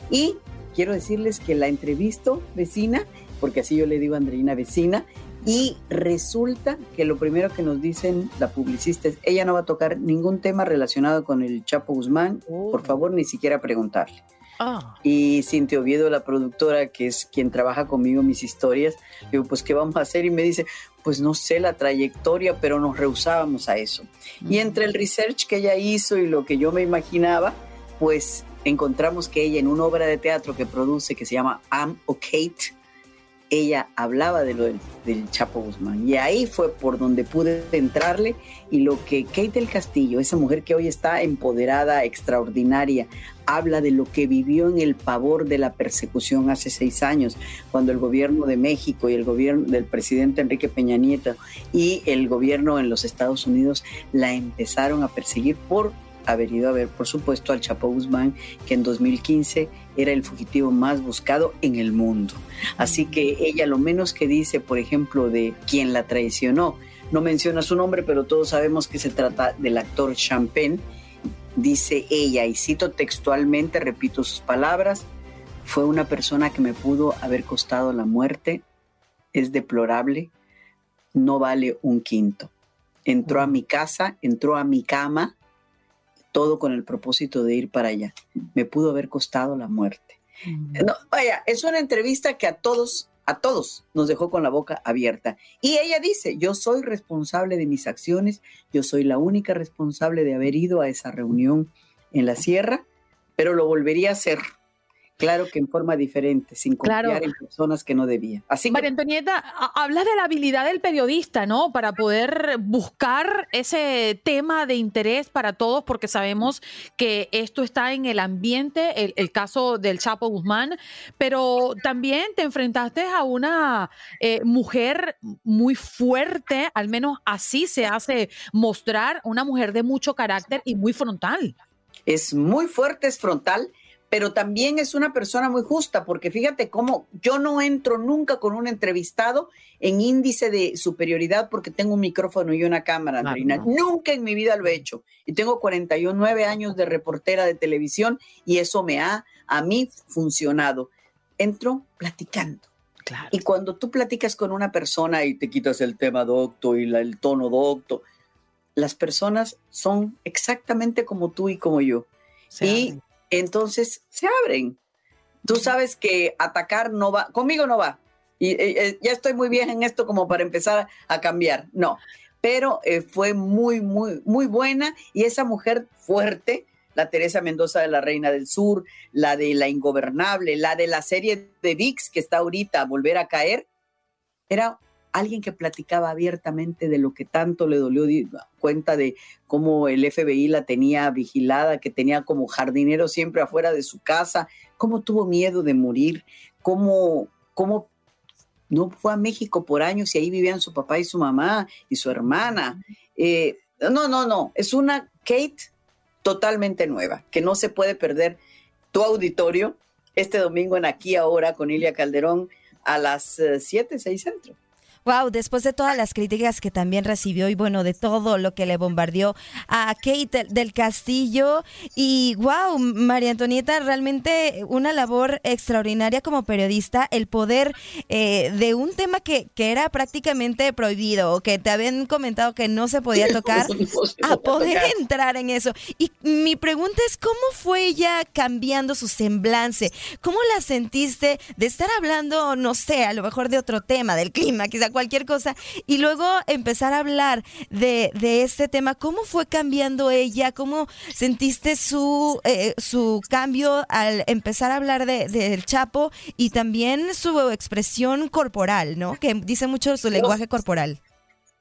Y quiero decirles que la entrevisto, vecina, porque así yo le digo a Andreina vecina, y resulta que lo primero que nos dicen la publicista es, ella no va a tocar ningún tema relacionado con el Chapo Guzmán, por favor, ni siquiera preguntarle. Ah. Y Cintia Oviedo, la productora, que es quien trabaja conmigo mis historias, digo, pues, ¿qué vamos a hacer? Y me dice, pues no sé la trayectoria, pero nos rehusábamos a eso. Y entre el research que ella hizo y lo que yo me imaginaba, pues encontramos que ella en una obra de teatro que produce que se llama Am o Kate, ella hablaba de lo del, Chapo Guzmán. Y ahí fue por donde pude entrarle y lo que Kate del Castillo, esa mujer que hoy está empoderada, extraordinaria, habla de lo que vivió en el pavor de la persecución hace seis años, cuando el gobierno de México y el gobierno del presidente Enrique Peña Nieto y el gobierno en los Estados Unidos la empezaron a perseguir por haber ido a ver, por supuesto, al Chapo Guzmán, que en 2015 era el fugitivo más buscado en el mundo. Así que ella lo menos que dice, por ejemplo, de quien la traicionó, no menciona su nombre, pero todos sabemos que se trata del actor Champagne, dice ella, y cito textualmente, repito sus palabras, fue una persona que me pudo haber costado la muerte, es deplorable, no vale un quinto. Entró a mi casa, entró a mi cama, todo con el propósito de ir para allá. Me pudo haber costado la muerte. No, vaya, es una entrevista que a todos, a todos nos dejó con la boca abierta. Y ella dice, yo soy responsable de mis acciones, yo soy la única responsable de haber ido a esa reunión en la sierra, pero lo volvería a hacer Claro que en forma diferente, sin confiar en personas que no debía. Así María Antonieta, hablas de la habilidad del periodista, ¿no? Para poder buscar ese tema de interés para todos, porque sabemos que esto está en el ambiente, el, caso del Chapo Guzmán, pero también te enfrentaste a una eh, mujer muy fuerte, al menos así se hace mostrar, una mujer de mucho carácter y muy frontal. Es muy fuerte, es frontal pero también es una persona muy justa, porque fíjate cómo yo no entro nunca con un entrevistado en índice de superioridad porque tengo un micrófono y una cámara, Andrina. Nunca en mi vida lo he hecho. Y tengo 49 años de reportera de televisión y eso me ha a mí funcionado. Entro platicando. Y cuando tú platicas con una persona y te quitas el tema docto y el tono docto, las personas son exactamente como tú y como yo. y entonces se abren. Tú sabes que atacar no va, conmigo no va. Y eh, ya estoy muy bien en esto como para empezar a cambiar. No, pero eh, fue muy, muy, muy buena y esa mujer fuerte, la Teresa Mendoza de la Reina del Sur, la de La Ingobernable, la de la serie de VIX que está ahorita, Volver a Caer, era alguien que platicaba abiertamente de lo que tanto le dolió, cuenta de cómo el FBI la tenía vigilada, que tenía como jardinero siempre afuera de su casa, cómo tuvo miedo de morir, cómo, cómo no fue a México por años y ahí vivían su papá y su mamá y su hermana. Eh, no, no, no, es una Kate totalmente nueva, que no se puede perder tu auditorio este domingo en Aquí Ahora con Ilia Calderón a las 7, eh, 6 centro. Wow, después de todas las críticas que también recibió y bueno, de todo lo que le bombardeó a Kate del Castillo. Y wow, María Antonieta, realmente una labor extraordinaria como periodista, el poder eh, de un tema que, que, era prácticamente prohibido o que te habían comentado que no se podía tocar, a poder entrar en eso. Y mi pregunta es, ¿cómo fue ella cambiando su semblante? ¿Cómo la sentiste de estar hablando, no sé, a lo mejor de otro tema, del clima, quizá cualquier cosa, y luego empezar a hablar de, de este tema. ¿Cómo fue cambiando ella? ¿Cómo sentiste su, eh, su cambio al empezar a hablar del de, Chapo y también su expresión corporal, ¿no? Que dice mucho su lenguaje corporal.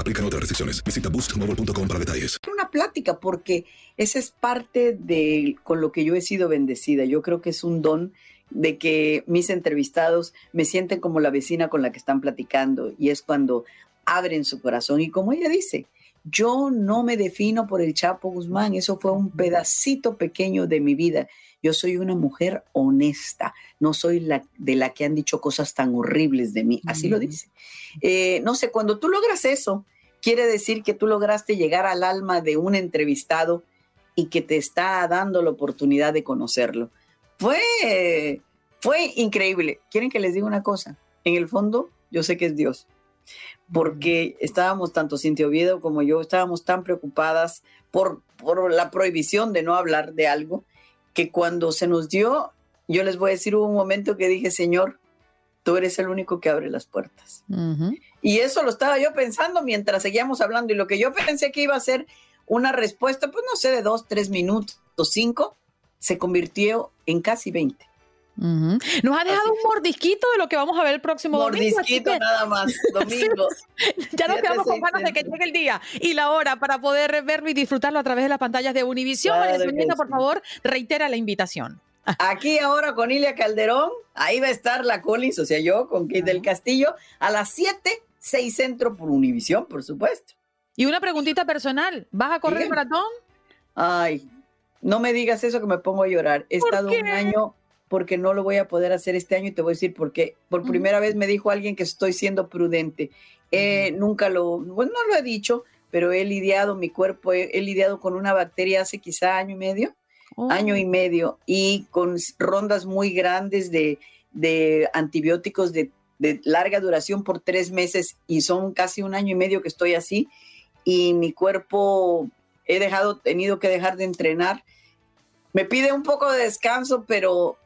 Aplican otras restricciones. Visita boostmobile.com para detalles. Una plática, porque esa es parte de con lo que yo he sido bendecida. Yo creo que es un don de que mis entrevistados me sienten como la vecina con la que están platicando y es cuando abren su corazón y como ella dice, yo no me defino por el Chapo Guzmán, eso fue un pedacito pequeño de mi vida. Yo soy una mujer honesta, no soy la de la que han dicho cosas tan horribles de mí, así lo dice. Eh, no sé, cuando tú logras eso, quiere decir que tú lograste llegar al alma de un entrevistado y que te está dando la oportunidad de conocerlo. Fue, fue increíble. ¿Quieren que les diga una cosa? En el fondo, yo sé que es Dios, porque estábamos, tanto Cintia Oviedo como yo, estábamos tan preocupadas por, por la prohibición de no hablar de algo, que cuando se nos dio, yo les voy a decir, hubo un momento que dije, Señor, tú eres el único que abre las puertas. Y eso lo estaba yo pensando mientras seguíamos hablando y lo que yo pensé que iba a ser una respuesta, pues no sé, de dos, tres minutos, cinco, se convirtió en casi veinte. Nos ha dejado un mordisquito de lo que vamos a ver el próximo domingo. Mordisquito nada más, domingo. ya nos quedamos con ganas de que llegue el día y la hora para poder verlo y disfrutarlo a través de las pantallas de Univision. Claro por favor, reitera la invitación. Aquí ahora con Ilia Calderón, ahí va a estar la Collins, o sea, yo con Kate del Castillo, a las 7, 6 centro por Univisión, por supuesto. Y una preguntita personal, ¿vas a correr el maratón? Ay, no me digas eso que me pongo a llorar. He estado un año porque no lo voy a poder hacer este año y te voy a decir por qué. Por primera vez me dijo alguien que estoy siendo prudente. Nunca lo, bueno, no lo he dicho, pero he lidiado mi cuerpo, he lidiado con una bacteria hace quizá año y medio año y oh. medio, y con rondas muy grandes de, antibióticos de, larga duración por tres meses, y son casi un año y medio que estoy así, y mi cuerpo he dejado, tenido que dejar de entrenar. Me pide un poco de descanso, pero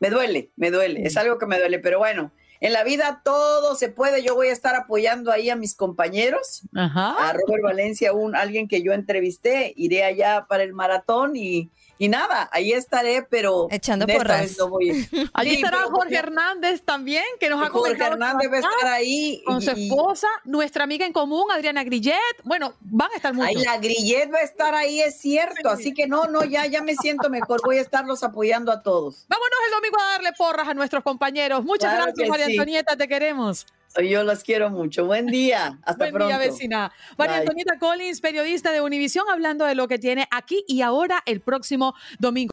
me duele, me duele, es mm. algo que me duele, pero bueno, en la vida todo se puede. Yo voy a estar apoyando ahí a mis compañeros, a Robert Valencia, un alguien que yo entrevisté. Iré allá para el maratón y, y nada, ahí estaré, pero echando porras. No voy. Allí estará Jorge Hernández también, que nos ha Jorge Hernández va a estar ahí. Con su esposa, nuestra amiga en común, Adriana Grillet. Bueno, van a estar muchos. Ay, la Grillet va a estar ahí, es cierto. Así que no, no, ya, ya me siento mejor. Voy a estarlos apoyando a todos. Vámonos el domingo a darle porras a nuestros compañeros. Muchas gracias, María Antonieta, te queremos. Yo los quiero mucho. Buen día. Hasta Buen día, vecina. María Antonieta Collins, periodista de Univisión, hablando de lo que tiene aquí y ahora el próximo domingo.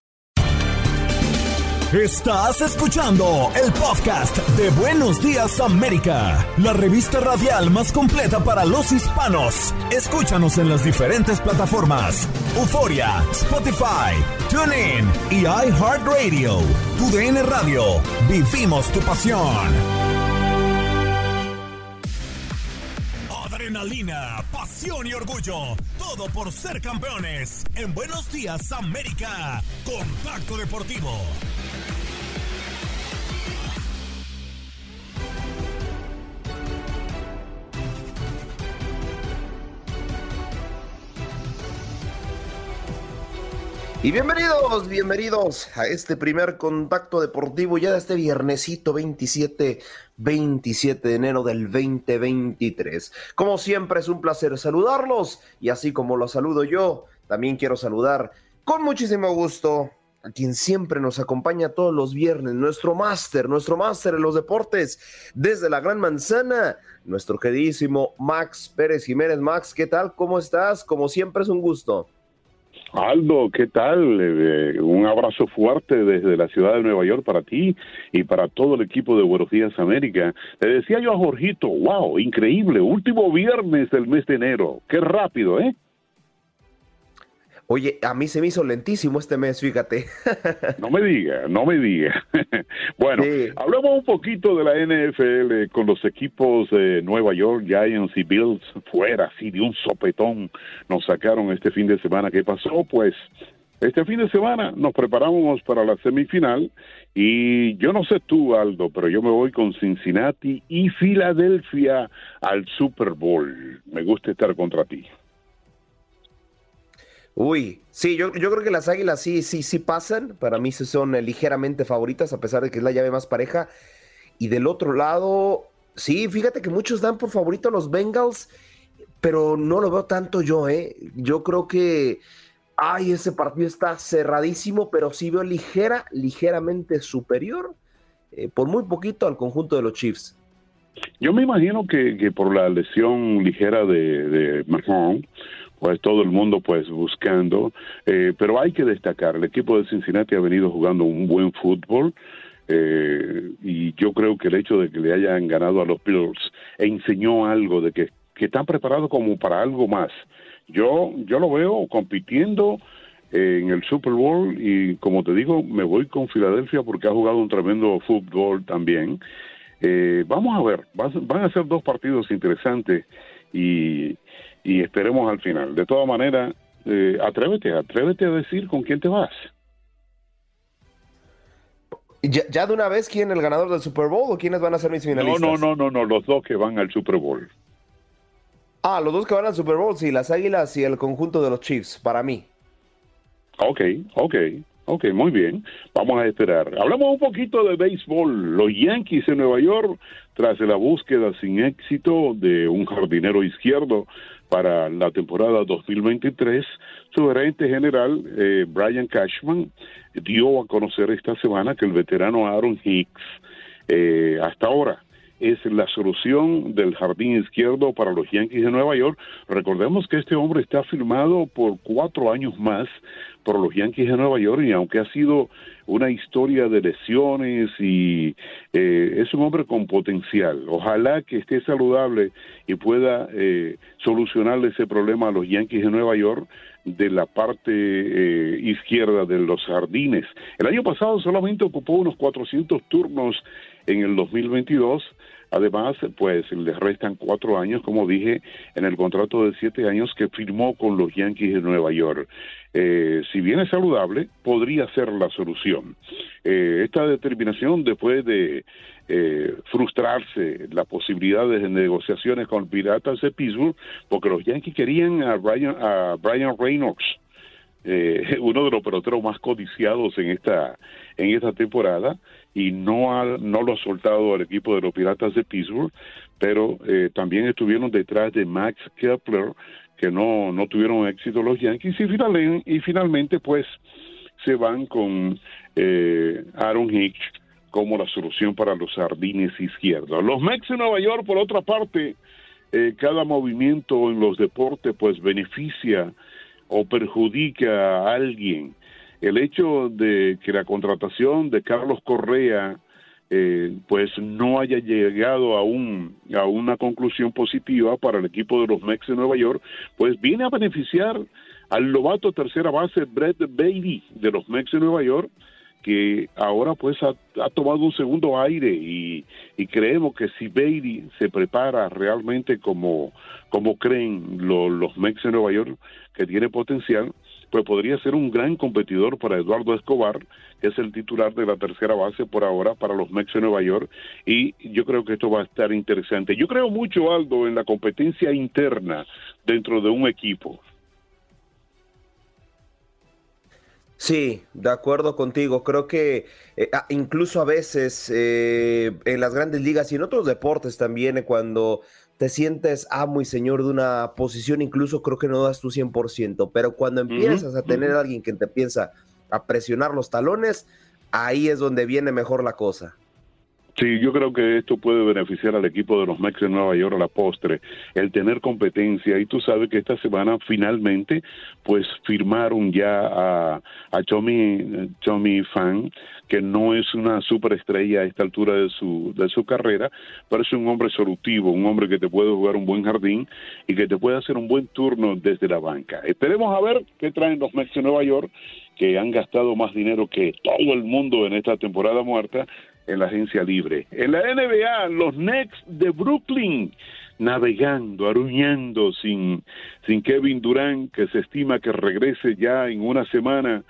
Estás escuchando el podcast de Buenos Días América, la revista radial más completa para los hispanos. Escúchanos en las diferentes plataformas: Euforia, Spotify, TuneIn y iHeartRadio. Tu DN Radio. Vivimos tu pasión. y orgullo. Todo por ser campeones. En Buenos Días, América. Contacto Deportivo. Y bienvenidos, bienvenidos a este primer contacto deportivo ya de este viernesito 27 27 de enero del 2023. Como siempre es un placer saludarlos y así como los saludo yo, también quiero saludar con muchísimo gusto a quien siempre nos acompaña todos los viernes, nuestro máster, nuestro máster en los deportes desde la Gran Manzana, nuestro queridísimo Max Pérez Jiménez. Max, ¿qué tal? ¿Cómo estás? Como siempre es un gusto. Aldo, ¿qué tal? Eh, un abrazo fuerte desde la ciudad de Nueva York para ti y para todo el equipo de Buenos Días América. Le decía yo a Jorgito, wow, increíble, último viernes del mes de enero. Qué rápido, ¿eh? Oye, a mí se me hizo lentísimo este mes, fíjate. No me diga, no me diga. Bueno, hablemos un poquito de la NFL con los equipos de Nueva York, Giants y Bills fuera, así de un sopetón. Nos sacaron este fin de semana. ¿Qué pasó? Pues este fin de semana nos preparamos para la semifinal y yo no sé tú, Aldo, pero yo me voy con Cincinnati y Filadelfia al Super Bowl. Me gusta estar contra ti. Uy, sí, yo, yo creo que las águilas sí, sí, sí pasan. Para mí son eh, ligeramente favoritas, a pesar de que es la llave más pareja. Y del otro lado, sí, fíjate que muchos dan por favorito a los Bengals, pero no lo veo tanto yo, ¿eh? Yo creo que, ay, ese partido está cerradísimo, pero sí veo ligera, ligeramente superior, eh, por muy poquito al conjunto de los Chiefs. Yo me imagino que, que por la lesión ligera de, de pues todo el mundo pues buscando, eh, pero hay que destacar, el equipo de Cincinnati ha venido jugando un buen fútbol eh, y yo creo que el hecho de que le hayan ganado a los Bills enseñó algo de que, que están preparados como para algo más. Yo, yo lo veo compitiendo en el Super Bowl y como te digo, me voy con Filadelfia porque ha jugado un tremendo fútbol también. Eh, vamos a ver, van a ser dos partidos interesantes y y esperemos al final. De todas maneras, eh, atrévete, atrévete a decir con quién te vas. Ya, de una vez quién es el ganador del Super Bowl o quiénes van a ser mis finalistas? No, no, no, no, no, los dos que van al Super Bowl. Ah, los dos que van al Super Bowl, sí, las Águilas y el conjunto de los Chiefs, para mí. Ok, ok, ok, muy bien. Vamos a esperar. Hablamos un poquito de béisbol. Los Yankees en Nueva York, tras la búsqueda sin éxito de un jardinero izquierdo, para la temporada 2023, su gerente general, eh, Brian Cashman, dio a conocer esta semana que el veterano Aaron Hicks, eh, hasta ahora, es la solución del jardín izquierdo para los Yankees de Nueva York. Recordemos que este hombre está firmado por cuatro años más por los Yankees de Nueva York y aunque ha sido una historia de lesiones y eh, es un hombre con potencial. Ojalá que esté saludable y pueda eh, solucionarle ese problema a los Yankees de Nueva York de la parte eh, izquierda de los jardines. El año pasado solamente ocupó unos 400 turnos en el 2022 Además, pues le restan cuatro años, como dije, en el contrato de siete años que firmó con los Yankees de Nueva York. Eh, si bien es saludable, podría ser la solución. Eh, esta determinación, después de eh, frustrarse las posibilidades de negociaciones con Piratas de Pittsburgh, porque los Yankees querían a Brian, a Brian Reynolds, uno de los peloteros más codiciados en esta en esta temporada y no, ha, no lo ha soltado al equipo de los Piratas de Pittsburgh, pero eh, también estuvieron detrás de Max Kepler, que no, no tuvieron éxito los Yankees, y, y finalmente pues se van con eh, Aaron Hicks como la solución para los jardines izquierdos. Los Mets de Nueva York, por otra parte, eh, cada movimiento en los deportes pues beneficia o perjudica a alguien el hecho de que la contratación de Carlos Correa eh, pues no haya llegado a, un, a una conclusión positiva para el equipo de los Mex de Nueva York, pues viene a beneficiar al novato tercera base Brett Baby de los Mex de Nueva York, que ahora pues ha, tomado un segundo aire y, creemos que si Baby se prepara realmente como, como creen los Mex de Nueva York, que tiene potencial, pues podría ser un gran competidor para Eduardo Escobar, que es el titular de la tercera base por ahora para los Mets de Nueva York, y yo creo que esto va a estar interesante. Yo creo mucho, Aldo, en la competencia interna dentro de un equipo. Sí, de acuerdo contigo. Creo que eh, ah, incluso a veces eh, en las grandes ligas y en otros deportes también, eh, cuando te sientes amo y señor de una posición, incluso creo que no das tu 100%, pero cuando empiezas a tener a alguien que te piensa a presionar los talones, ahí es donde viene mejor la cosa. Sí, yo creo que esto puede beneficiar al equipo de los Mets de Nueva York a la postre, el tener competencia. Y tú sabes que esta semana finalmente, pues firmaron ya a, a Tommy, Tommy Fan, que no es una superestrella a esta altura de su, de su carrera, pero es un hombre solutivo, un hombre que te puede jugar un buen jardín y que te puede hacer un buen turno desde la banca. Esperemos a ver qué traen los Mets de Nueva York que han gastado más dinero que todo el mundo en esta temporada muerta en la agencia libre. En la NBA, los Knicks de Brooklyn navegando, aruñando sin, sin Kevin Durant, que se estima que regrese ya en una semana.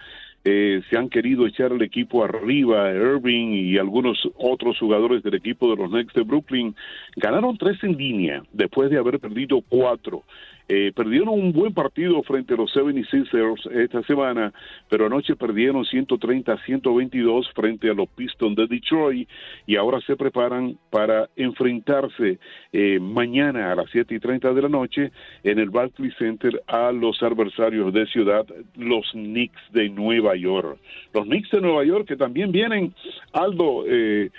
Eh, se han querido echar el equipo arriba, Irving y algunos otros jugadores del equipo de los Knicks de Brooklyn ganaron tres en línea después de haber perdido cuatro. Eh, perdieron un buen partido frente a los 76ers esta semana, pero anoche perdieron 130 a 122 frente a los Pistons de Detroit y ahora se preparan para enfrentarse eh, mañana a las 7 y 30 de la noche en el Barclays Center a los adversarios de ciudad, los Knicks de Nueva York. Los Knicks de Nueva York que también vienen, Aldo, eh,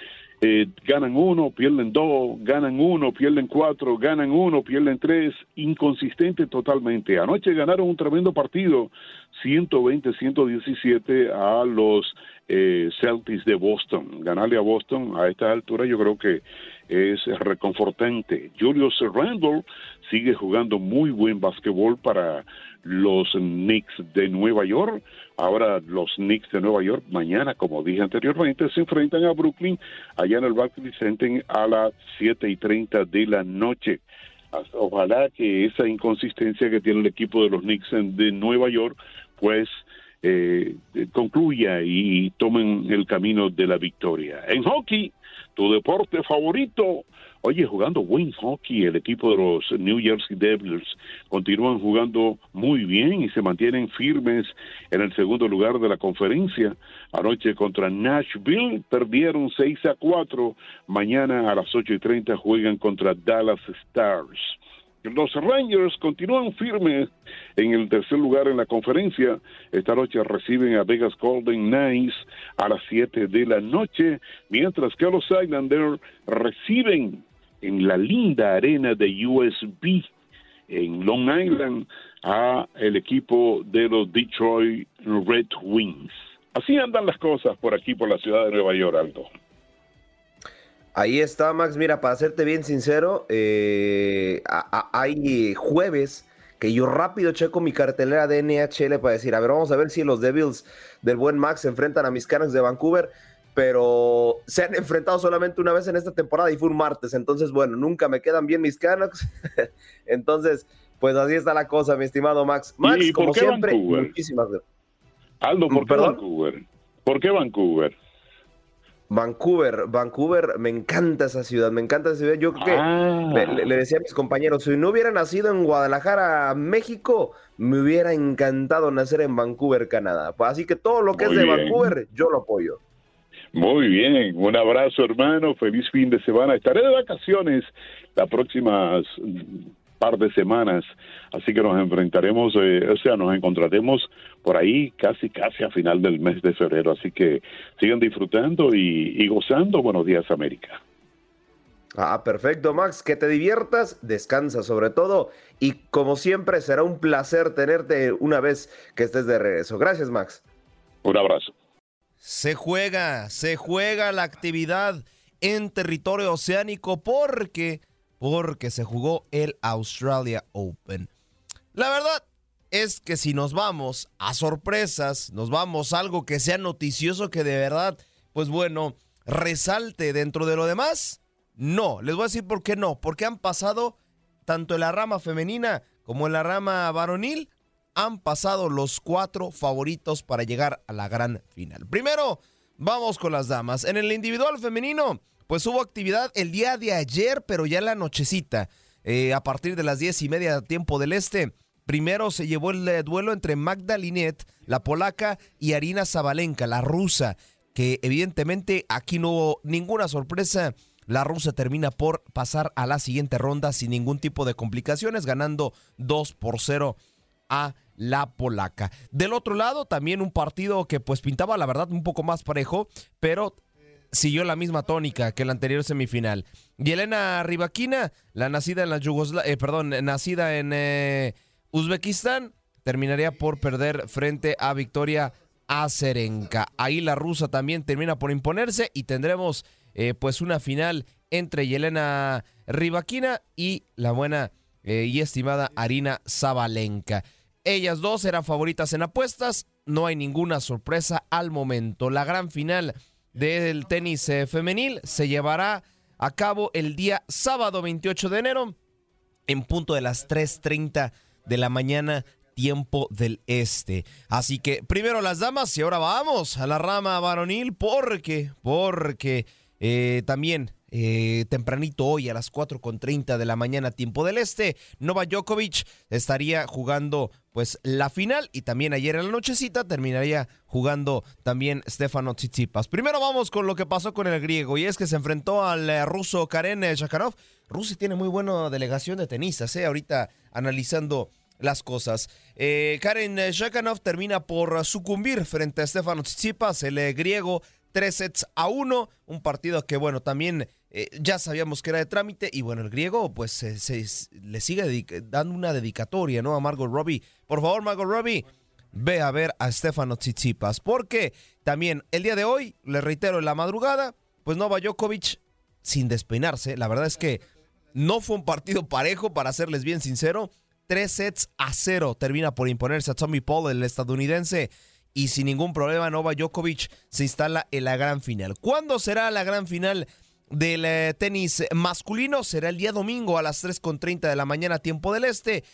eh, ganan uno, pierden dos, ganan uno, pierden cuatro, ganan uno, pierden tres, inconsistente totalmente. Anoche ganaron un tremendo partido, 120-117 a los eh, Celtics de Boston. Ganarle a Boston a esta altura yo creo que es reconfortante. Julius Randle sigue jugando muy buen basquetbol para los Knicks de Nueva York. Ahora los Knicks de Nueva York mañana, como dije anteriormente, se enfrentan a Brooklyn allá en el Barclays Center a las siete y treinta de la noche. Ojalá que esa inconsistencia que tiene el equipo de los Knicks de Nueva York, pues eh, concluya y tomen el camino de la victoria. En hockey, tu deporte favorito, Oye, jugando buen hockey, el equipo de los New Jersey Devils continúan jugando muy bien y se mantienen firmes en el segundo lugar de la conferencia. Anoche contra Nashville perdieron 6 a 4. Mañana a las 8 y 30 juegan contra Dallas Stars. Los Rangers continúan firmes en el tercer lugar en la conferencia. Esta noche reciben a Vegas Golden Knights a las 7 de la noche, mientras que los Islanders reciben en la linda arena de USB en Long Island a el equipo de los Detroit Red Wings. Así andan las cosas por aquí, por la ciudad de Nueva York, Aldo. Ahí está, Max. Mira, para serte bien sincero, eh, hay jueves que yo rápido checo mi cartelera de NHL para decir, a ver, vamos a ver si los Devils del buen Max se enfrentan a mis Canucks de Vancouver pero se han enfrentado solamente una vez en esta temporada y fue un martes. Entonces, bueno, nunca me quedan bien mis Canucks. entonces, pues así está la cosa, mi estimado Max. Max, como siempre, muchísimas gracias. Aldo, ¿por qué Vancouver? ¿Por qué Vancouver? Vancouver, Vancouver, me encanta esa ciudad, me encanta esa ciudad. Yo creo que ah. le, le, decía a mis compañeros, si no hubiera nacido en Guadalajara, México, me hubiera encantado nacer en Vancouver, Canadá. Así que todo lo que es de Vancouver, yo lo apoyo. Muy bien, un abrazo hermano, feliz fin de semana. Estaré de vacaciones las próximas par de semanas, así que nos enfrentaremos, eh, o sea, nos encontraremos por ahí casi, casi a final del mes de febrero, así que sigan disfrutando y, y gozando. Buenos días, América. Ah, perfecto, Max. Que te diviertas, descansa sobre todo. Y como siempre, será un placer tenerte una vez que estés de regreso. Gracias, Max. Un abrazo. Se juega, se juega la actividad en territorio oceánico porque, porque se jugó el Australia Open. La verdad es que si nos vamos a sorpresas, nos vamos a algo que sea noticioso que de verdad, pues bueno, resalte dentro de lo demás, no. Les voy a decir por qué no. Porque han pasado tanto en la rama femenina como en la rama varonil han pasado los cuatro favoritos para llegar a la gran final. Primero, vamos con las damas. En el individual femenino, pues hubo actividad el día de ayer, pero ya en la nochecita, eh, a partir de las diez y media tiempo del este. Primero se llevó el eh, duelo entre Magda Linet, la polaca, y Arina Zabalenka, la rusa, que evidentemente aquí no hubo ninguna sorpresa. La rusa termina por pasar a la siguiente ronda sin ningún tipo de complicaciones, ganando 2 por 0 a la polaca. Del otro lado, también un partido que pues pintaba la verdad un poco más parejo, pero siguió la misma tónica que la anterior semifinal. Yelena Rybakina, la nacida en la Yugoslavia, eh, perdón, nacida en eh, Uzbekistán, terminaría por perder frente a Victoria Azarenka. Ahí la rusa también termina por imponerse y tendremos eh, pues una final entre Yelena Rybakina y la buena y estimada Arina Zabalenka. Ellas dos eran favoritas en apuestas, no hay ninguna sorpresa al momento. La gran final del tenis eh, femenil se llevará a cabo el día sábado 28 de enero en punto de las 3.30 de la mañana tiempo del este. Así que primero las damas y ahora vamos a la rama varonil porque, porque eh, también eh, tempranito hoy a las 4.30 de la mañana tiempo del este, Nova Djokovic estaría jugando pues la final y también ayer en la nochecita terminaría jugando también Stefano Tsitsipas. Primero vamos con lo que pasó con el griego y es que se enfrentó al eh, ruso Karen Shakarov. Rusia tiene muy buena delegación de tenistas, ¿eh? ahorita analizando las cosas. Eh, Karen Shakanov termina por sucumbir frente a Stefano Tsitsipas, el griego, tres sets a uno, un partido que bueno, también eh, ya sabíamos que era de trámite y bueno, el griego pues se, le sigue dando una dedicatoria, ¿no? A Margot Robbie. Por favor, Margot Robbie, ve a ver a Stefano Tsitsipas, porque también el día de hoy, le reitero, en la madrugada, pues Nova Djokovic sin despeinarse, la verdad es que no fue un partido parejo, para serles bien sincero, tres sets a cero termina por imponerse a Tommy Paul, el estadounidense, y sin ningún problema Nova Djokovic se instala en la gran final. ¿Cuándo será la gran final? Del eh, tenis masculino será el día domingo a las 3.30 de la mañana, tiempo del este.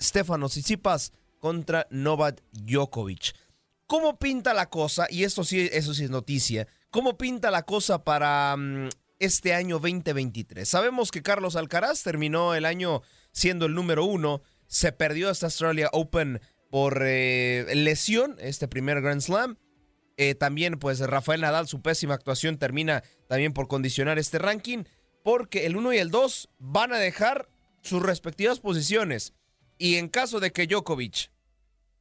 Stefano Tsitsipas contra Novak Djokovic. ¿Cómo pinta la cosa? Y esto sí, eso sí es noticia. ¿Cómo pinta la cosa para mm, este año 2023? Sabemos que Carlos Alcaraz terminó el año siendo el número uno. Se perdió esta Australia Open por eh, lesión, este primer Grand Slam. Eh, también, pues Rafael Nadal, su pésima actuación termina también por condicionar este ranking, porque el 1 y el 2 van a dejar sus respectivas posiciones. Y en caso de que Djokovic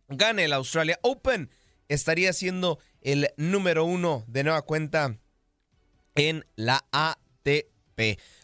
gane el Australia Open, estaría siendo el número uno de nueva cuenta en la ATP.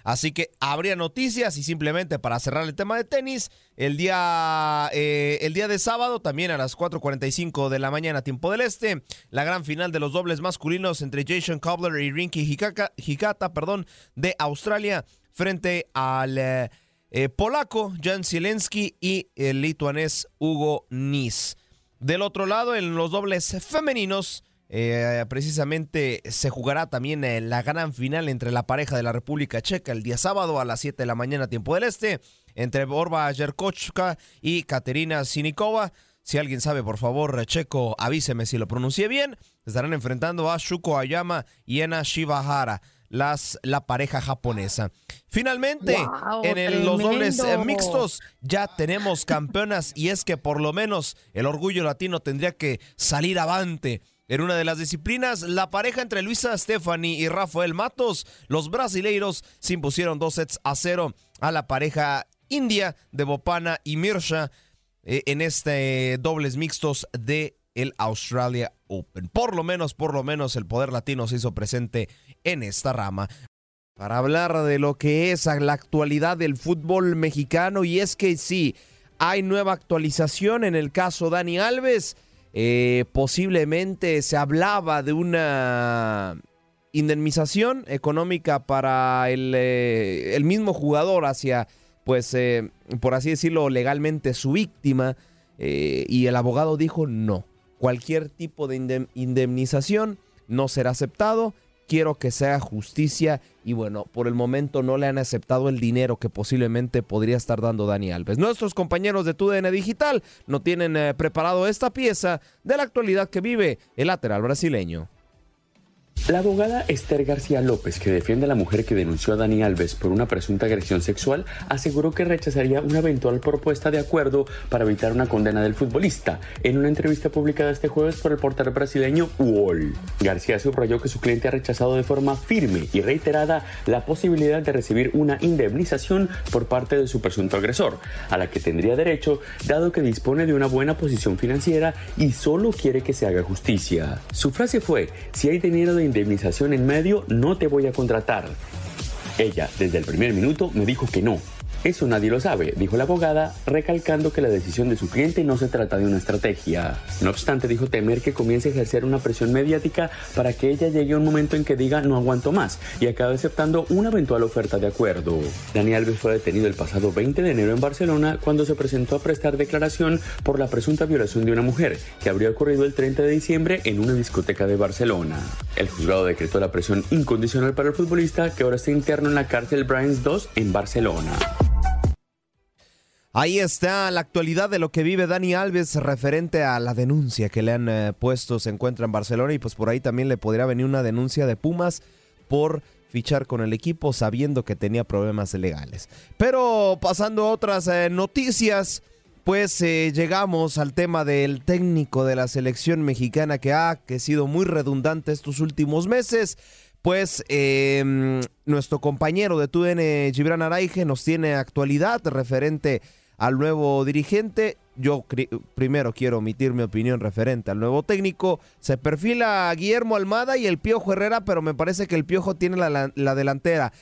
Así que habría noticias y simplemente para cerrar el tema de tenis, el día, eh, el día de sábado, también a las 4.45 de la mañana, tiempo del este, la gran final de los dobles masculinos entre Jason Cobbler y Rinky Hikata, perdón, de Australia frente al eh, eh, polaco Jan Zielinski y el lituanés Hugo Nis. Del otro lado, en los dobles femeninos, eh, precisamente se jugará también eh, la gran final entre la pareja de la República Checa el día sábado a las 7 de la mañana, tiempo del este, entre Borba Jerkochka y Katerina Sinikova. Si alguien sabe, por favor, Checo, avíseme si lo pronuncié bien. Estarán enfrentando a Shuko Ayama y Ena Shibahara, las, la pareja japonesa. Finalmente, en los dobles eh, mixtos ya tenemos campeonas y es que por lo menos el orgullo latino tendría que salir avante en una de las disciplinas, la pareja entre Luisa Stefani y Rafael Matos, los brasileiros se impusieron dos sets a cero a la pareja india de Bopana y Mirsha eh, en este dobles mixtos de el Australia Open. Por lo menos, por lo menos el poder latino se hizo presente en esta rama. Para hablar de lo que es la actualidad del fútbol mexicano y es que sí, hay nueva actualización en el caso Dani Alves. Eh, posiblemente se hablaba de una indemnización económica para el, eh, el mismo jugador hacia, pues, eh, por así decirlo, legalmente su víctima. y el abogado dijo no. Cualquier tipo de indemnización no será aceptado quiero que sea justicia y bueno, por el momento no le han aceptado el dinero que posiblemente podría estar dando Dani Alves. Nuestros compañeros de TUDN Digital no tienen eh, preparado esta pieza de la actualidad que vive el lateral brasileño. La abogada Esther García López, que defiende a la mujer que denunció a Dani Alves por una presunta agresión sexual, aseguró que rechazaría una eventual propuesta de acuerdo para evitar una condena del futbolista en una entrevista publicada este jueves por el portal brasileño UOL. García subrayó que su cliente ha rechazado de forma firme y reiterada la posibilidad de recibir una indemnización por parte de su presunto agresor, a la que tendría derecho dado que dispone de una buena posición financiera y solo quiere que se haga justicia. Su frase fue, si hay dinero de indemnización en medio, no te voy a contratar. Ella, desde el primer minuto, me dijo que no, eso nadie lo sabe, dijo la abogada, recalcando que la decisión de su cliente no se trata de una estrategia. No obstante, dijo temer que comience a ejercer una presión mediática para que ella llegue a un momento en que diga no aguanto más y acabe aceptando una eventual oferta de acuerdo. Dani Alves fue detenido el pasado 20 de enero en Barcelona cuando se presentó a prestar declaración por la presunta violación de una mujer que habría ocurrido el 30 de diciembre en una discoteca de Barcelona. El juzgado decretó la presión incondicional para el futbolista que ahora está interno en la cárcel Bryans 2 en Barcelona. Ahí está la actualidad de lo que vive Dani Alves referente a la denuncia que le han eh, puesto. Se encuentra en Barcelona y pues por ahí también le podría venir una denuncia de Pumas por fichar con el equipo sabiendo que tenía problemas legales. Pero pasando a otras eh, noticias, pues eh, llegamos al tema del técnico de la selección mexicana que ha que sido muy redundante estos últimos meses. Pues em, nuestro compañero de TUDN, Gibran Araige, nos tiene actualidad referente al nuevo dirigente. Yo primero quiero omitir mi opinión referente al nuevo técnico. Se perfila Guillermo Almada y el Piojo Herrera, pero me parece que el Piojo tiene la, la delantera.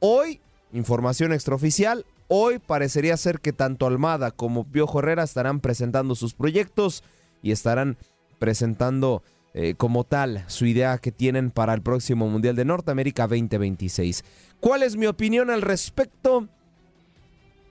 Hoy, información extraoficial, hoy parecería ser que tanto Almada como Piojo Herrera estarán presentando sus proyectos y estarán presentando eh, como tal su idea que tienen para el próximo Mundial de Norteamérica 2026. ¿Cuál es mi opinión al respecto?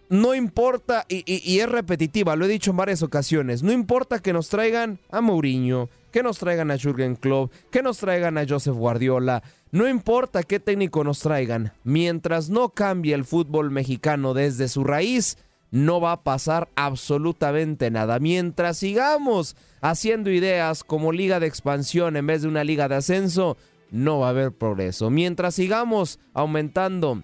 No importa, y, es repetitiva, lo he dicho en varias ocasiones, no importa que nos traigan a Mourinho, que nos traigan a Jürgen Klopp, que nos traigan a Joseph Guardiola, no importa qué técnico nos traigan, mientras no cambie el fútbol mexicano desde su raíz, no va a pasar absolutamente nada. Mientras sigamos haciendo ideas como liga de expansión en vez de una liga de ascenso, no va a haber progreso. Mientras sigamos aumentando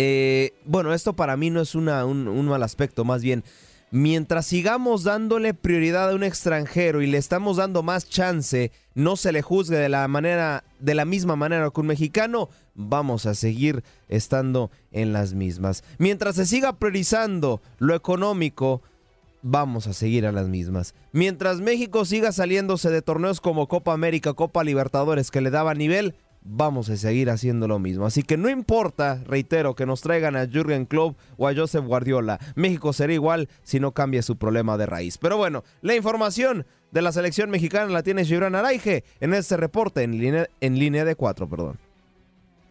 eh, bueno, esto para mí no es una, un, mal aspecto, más bien, mientras sigamos dándole prioridad a un extranjero y le estamos dando más chance, no se le juzgue de la manera, de la misma manera que un mexicano, vamos a seguir estando en las mismas. Mientras se siga priorizando lo económico, vamos a seguir a las mismas. Mientras México siga saliéndose de torneos como Copa América, Copa Libertadores que le daba nivel, vamos a seguir haciendo lo mismo. Así que no importa, reitero, que nos traigan a Jürgen Klopp o a Joseph Guardiola. México será igual si no cambia su problema de raíz. Pero bueno, la información de la selección mexicana la tiene Gibran Araige en este reporte en línea, en línea de cuatro, perdón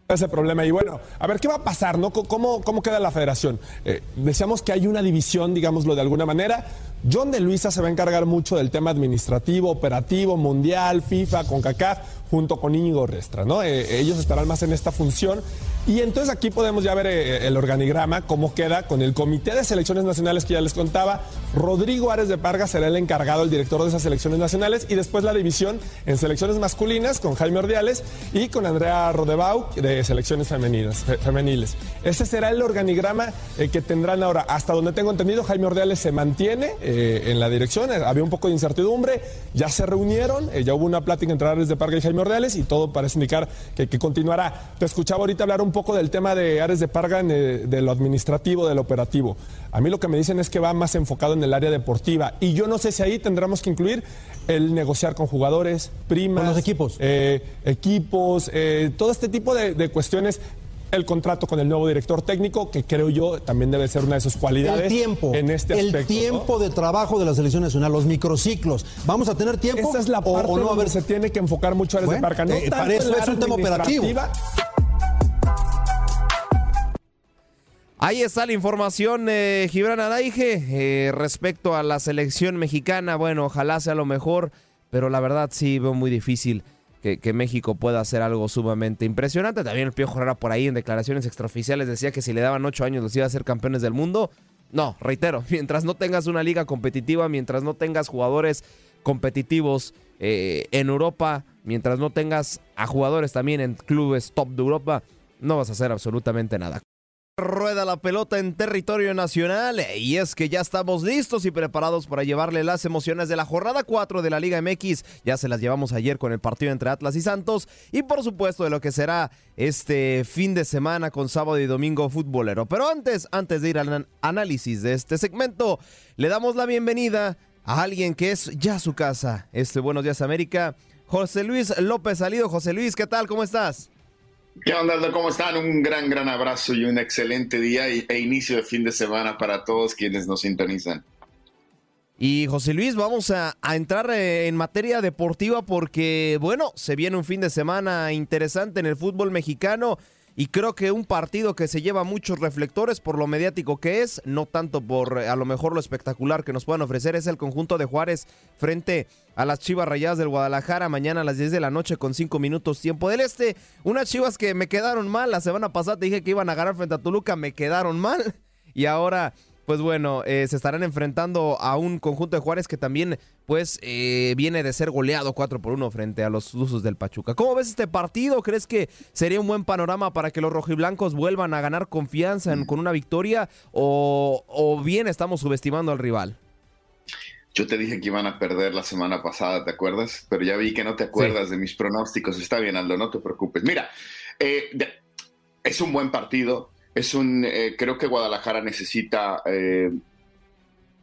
ese problema. Y bueno, a ver qué va a pasar, ¿no? ¿Cómo, cómo queda la federación? Eh, decíamos que hay una división, digámoslo de alguna manera. John de Luisa se va a encargar mucho del tema administrativo, operativo, mundial, FIFA, CONCACAF junto con Íñigo Restra, ¿no? Eh, ellos estarán más en esta función. Y entonces aquí podemos ya ver eh, el organigrama, cómo queda con el Comité de Selecciones Nacionales que ya les contaba. Rodrigo Ares de Parga será el encargado, el director de esas selecciones nacionales. Y después la división en selecciones masculinas con Jaime Ordiales y con Andrea Rodebau de selecciones femeninas, femeniles. Ese será el organigrama eh, que tendrán ahora. Hasta donde tengo entendido, Jaime Ordiales se mantiene en la dirección. Había un poco de incertidumbre. Ya se reunieron, ya hubo una plática entre Ares de Parga y Jaime Jaime y todo parece indicar que, continuará. Te escuchaba ahorita hablar un poco del tema de Ares de Parga, eh, de lo administrativo, del operativo. A mí lo que me dicen es que va más enfocado en el área deportiva y yo no sé si ahí tendremos que incluir el negociar con jugadores, primas, con los equipos, eh, equipos, eh, todo este tipo de cuestiones el contrato con el nuevo director técnico, que creo yo también debe ser una de sus cualidades. El tiempo. En este El tiempo de trabajo de la selección nacional, los microciclos. ¿Vamos a tener tiempo? Esa es la parte o, no? a ver, se tiene que enfocar mucho a bueno, Parca. No eh, para eso es un tema operativo. Ahí está la información, eh, Gibran Araige, eh, respecto a la selección mexicana. Bueno, ojalá sea lo mejor, pero la verdad sí veo muy difícil que, México pueda hacer algo sumamente impresionante. También el Piojo Herrera por ahí en declaraciones extraoficiales decía que si le daban ocho años los iba a ser campeones del mundo. No, reitero, mientras no tengas una liga competitiva, mientras no tengas jugadores competitivos eh, en Europa, mientras no tengas a jugadores también en clubes top de Europa, no vas a hacer absolutamente nada. Rueda la pelota en territorio nacional y es que ya estamos listos y preparados para llevarle las emociones de la jornada 4 de la Liga MX. Ya se las llevamos ayer con el partido entre Atlas y Santos y por supuesto de lo que será este fin de semana con sábado y domingo futbolero. Pero antes, antes de ir al análisis de este segmento, le damos la bienvenida a alguien que es ya su casa. Este Buenos Días América, José Luis López Salido. José Luis, ¿qué tal? ¿Cómo estás? ¿Qué onda? ¿Cómo están? Un gran, gran abrazo y un excelente día e inicio de fin de semana para todos quienes nos sintonizan. Y José Luis, vamos a, a, entrar eh, en materia deportiva porque, bueno, se viene un fin de semana interesante en el fútbol mexicano y creo que un partido que se lleva muchos reflectores por lo mediático que es, no tanto por a lo mejor lo espectacular que nos puedan ofrecer, es el conjunto de Juárez frente a las Chivas Rayadas del Guadalajara mañana a las 10 de la noche con 5 minutos tiempo del este. Unas Chivas que me quedaron mal, la semana pasada te dije que iban a ganar frente a Toluca, me quedaron mal y ahora pues bueno, eh, se estarán enfrentando a un conjunto de Juárez que también, pues, eh, viene de ser goleado 4 por 1 frente a los usos del Pachuca. ¿Cómo ves este partido? ¿Crees que sería un buen panorama para que los rojiblancos vuelvan a ganar confianza con una victoria? O, ¿O bien estamos subestimando al rival? Yo te dije que iban a perder la semana pasada, ¿te acuerdas? Pero ya vi que no te acuerdas de mis pronósticos. Está bien, Aldo, no te preocupes. Mira, eh, es un buen partido es un, eh, creo que Guadalajara necesita eh,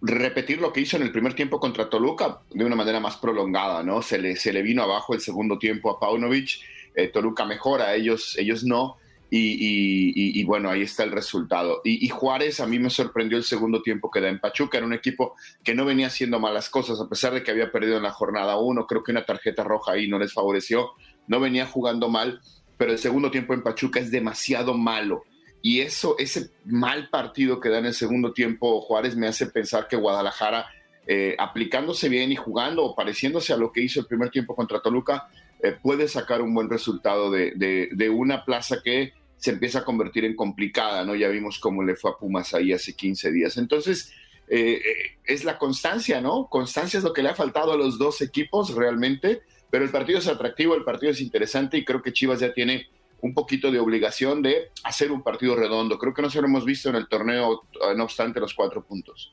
repetir lo que hizo en el primer tiempo contra Toluca de una manera más prolongada, ¿no? Se le, se le vino abajo el segundo tiempo a Paunovic, eh, Toluca mejora, ellos, ellos no, y, bueno, ahí está el resultado. Y, Juárez a mí me sorprendió el segundo tiempo que da en Pachuca, era un equipo que no venía haciendo malas cosas, a pesar de que había perdido en la jornada uno, creo que una tarjeta roja ahí no les favoreció, no venía jugando mal, pero el segundo tiempo en Pachuca es demasiado malo y eso, ese mal partido que da en el segundo tiempo Juárez me hace pensar que Guadalajara, eh, aplicándose bien y jugando o pareciéndose a lo que hizo el primer tiempo contra Toluca, eh, puede sacar un buen resultado de, de, una plaza que se empieza a convertir en complicada, ¿no? Ya vimos cómo le fue a Pumas ahí hace 15 días. Entonces, eh, es la constancia, ¿no? Constancia es lo que le ha faltado a los dos equipos realmente, pero el partido es atractivo, el partido es interesante y creo que Chivas ya tiene un poquito de obligación de hacer un partido redondo. Creo que no se lo hemos visto en el torneo, no obstante los cuatro puntos.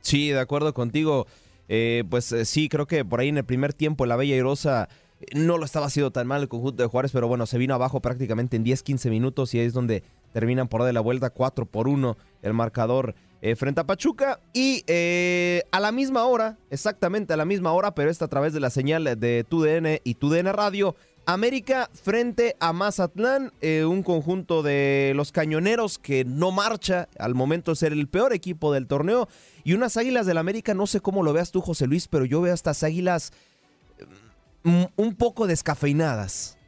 Sí, de acuerdo contigo. Eh, pues eh, sí, creo que por ahí en el primer tiempo la Bella Irosa eh, no lo estaba haciendo tan mal el conjunto de Juárez, pero bueno, se vino abajo prácticamente en 10-15 minutos y ahí es donde terminan por de la vuelta 4 por 1 el marcador frente a Pachuca. Y a la misma hora, exactamente a la misma hora, pero esta a través de la señal de TUDN y TUDN Radio, América frente a Mazatlán, eh, un conjunto de los cañoneros que no marcha al momento de ser el peor equipo del torneo. Y unas águilas del América, no sé cómo lo veas tú, José Luis, pero yo veo estas águilas mm, un poco descafeinadas.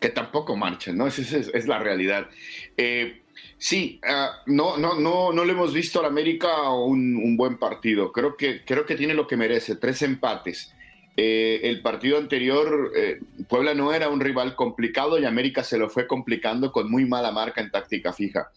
que tampoco marchan, ¿no? Esa es, la realidad. Eh, sí, ah, no, no, no, no le hemos visto al América un, un, buen partido. Creo que, creo que tiene lo que merece, tres empates. Eh, el partido anterior, eh, Puebla no era un rival complicado y América se lo fue complicando con muy mala marca en táctica fija.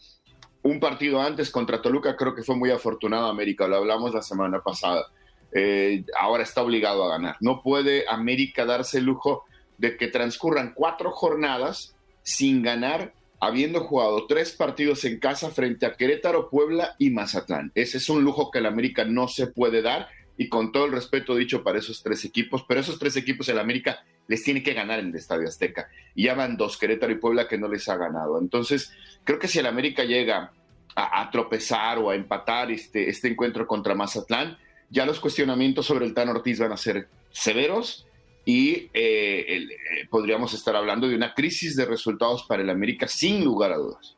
Un partido antes contra Toluca creo que fue muy afortunado América, lo hablamos la semana pasada. Eh, ahora está obligado a ganar. No puede América darse el lujo de que transcurran cuatro jornadas sin ganar, habiendo jugado tres partidos en casa frente a Querétaro, Puebla y Mazatlán. Ese es un lujo que el América no se puede dar y con todo el respeto dicho para esos tres equipos, pero esos tres equipos en América les tiene que ganar en el Estadio Azteca. Y ya van dos, Querétaro y Puebla, que no les ha ganado. Entonces, creo que si el América llega a, tropezar o a empatar este, este encuentro contra Mazatlán, ya los cuestionamientos sobre el Tan Ortiz van a ser severos y eh, eh, podríamos estar hablando de una crisis de resultados para el América sin lugar a dudas.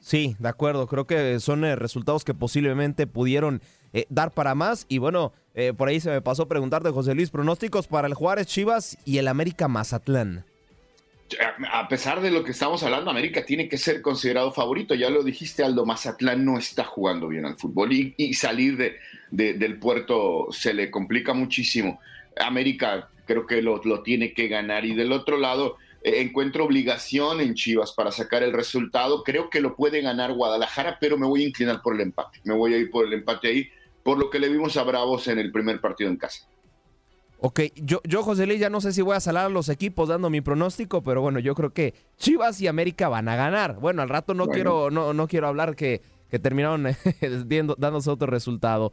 Sí, de acuerdo. Creo que son eh, resultados que posiblemente pudieron dar para más. Y bueno, eh, por ahí se me pasó preguntarte, José Luis, pronósticos para el Juárez Chivas y el América Mazatlán. A pesar de lo que estamos hablando, América tiene que ser considerado favorito. Ya lo dijiste, Aldo, Mazatlán no está jugando bien al fútbol y, salir de, del puerto se le complica muchísimo. América creo que lo, tiene que ganar y del otro lado eh, encuentro obligación en Chivas para sacar el resultado. Creo que lo puede ganar Guadalajara, pero me voy a inclinar por el empate. Me voy a ir por el empate ahí por lo que le vimos a Bravos en el primer partido en casa. Ok, yo, yo José Luis, ya no sé si voy a salar a los equipos dando mi pronóstico, pero bueno, yo creo que Chivas y América van a ganar. Bueno, al rato no quiero, no, no quiero hablar que, que terminaron dándose otro resultado.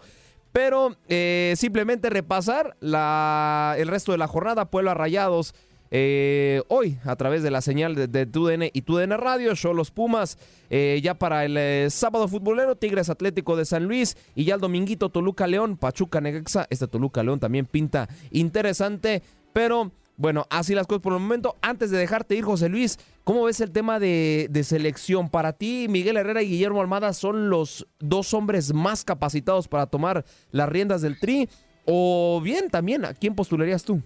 Pero eh, simplemente repasar la, el resto de la jornada, Puebla Rayados. Eh, hoy, a través de la señal de, de TUDN y TUDN Radio, show Los Pumas, eh, ya para el sábado futbolero, Tigres Atlético de San Luis y ya el dominguito Toluca León, Pachuca Negexa, este Toluca León también pinta interesante, pero bueno, así las cosas por el momento. Antes de dejarte ir, José Luis, ¿cómo ves el tema de, de, selección? Para ti, Miguel Herrera y Guillermo Almada son los dos hombres más capacitados para tomar las riendas del tri. O bien, también, ¿a quién postularías tú?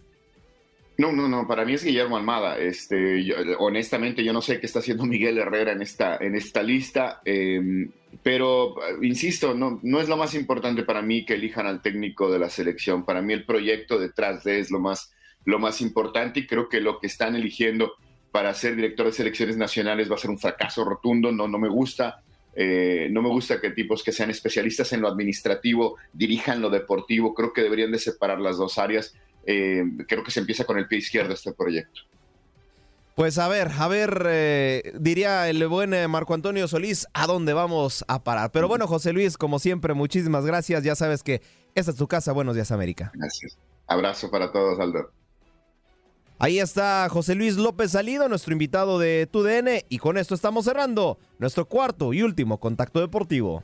No, no, no, para mí es Guillermo Almada. Este, honestamente, yo no sé qué está haciendo Miguel Herrera en esta, en esta lista, eh, pero insisto, no, no es lo más importante para mí que elijan al técnico de la selección. Para mí el proyecto detrás de es lo más, lo más importante y creo que lo que están eligiendo para ser director de selecciones nacionales va a ser un fracaso rotundo. No, no me gusta. Eh, no me gusta que tipos que sean especialistas en lo administrativo dirijan lo deportivo. Creo que deberían de separar las dos áreas eh, creo que se empieza con el pie izquierdo este proyecto. Pues a ver, a ver, eh, diría el buen eh, Marco Antonio Solís, ¿a dónde vamos a parar? Pero bueno, José Luis, como siempre, muchísimas gracias. Ya sabes que esta es tu casa. Buenos días, América. Gracias. Abrazo para todos, Aldo. Ahí está José Luis López Salido, nuestro invitado de TUDN, y con esto estamos cerrando nuestro cuarto y último contacto deportivo.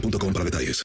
boostmobile.com para detalles.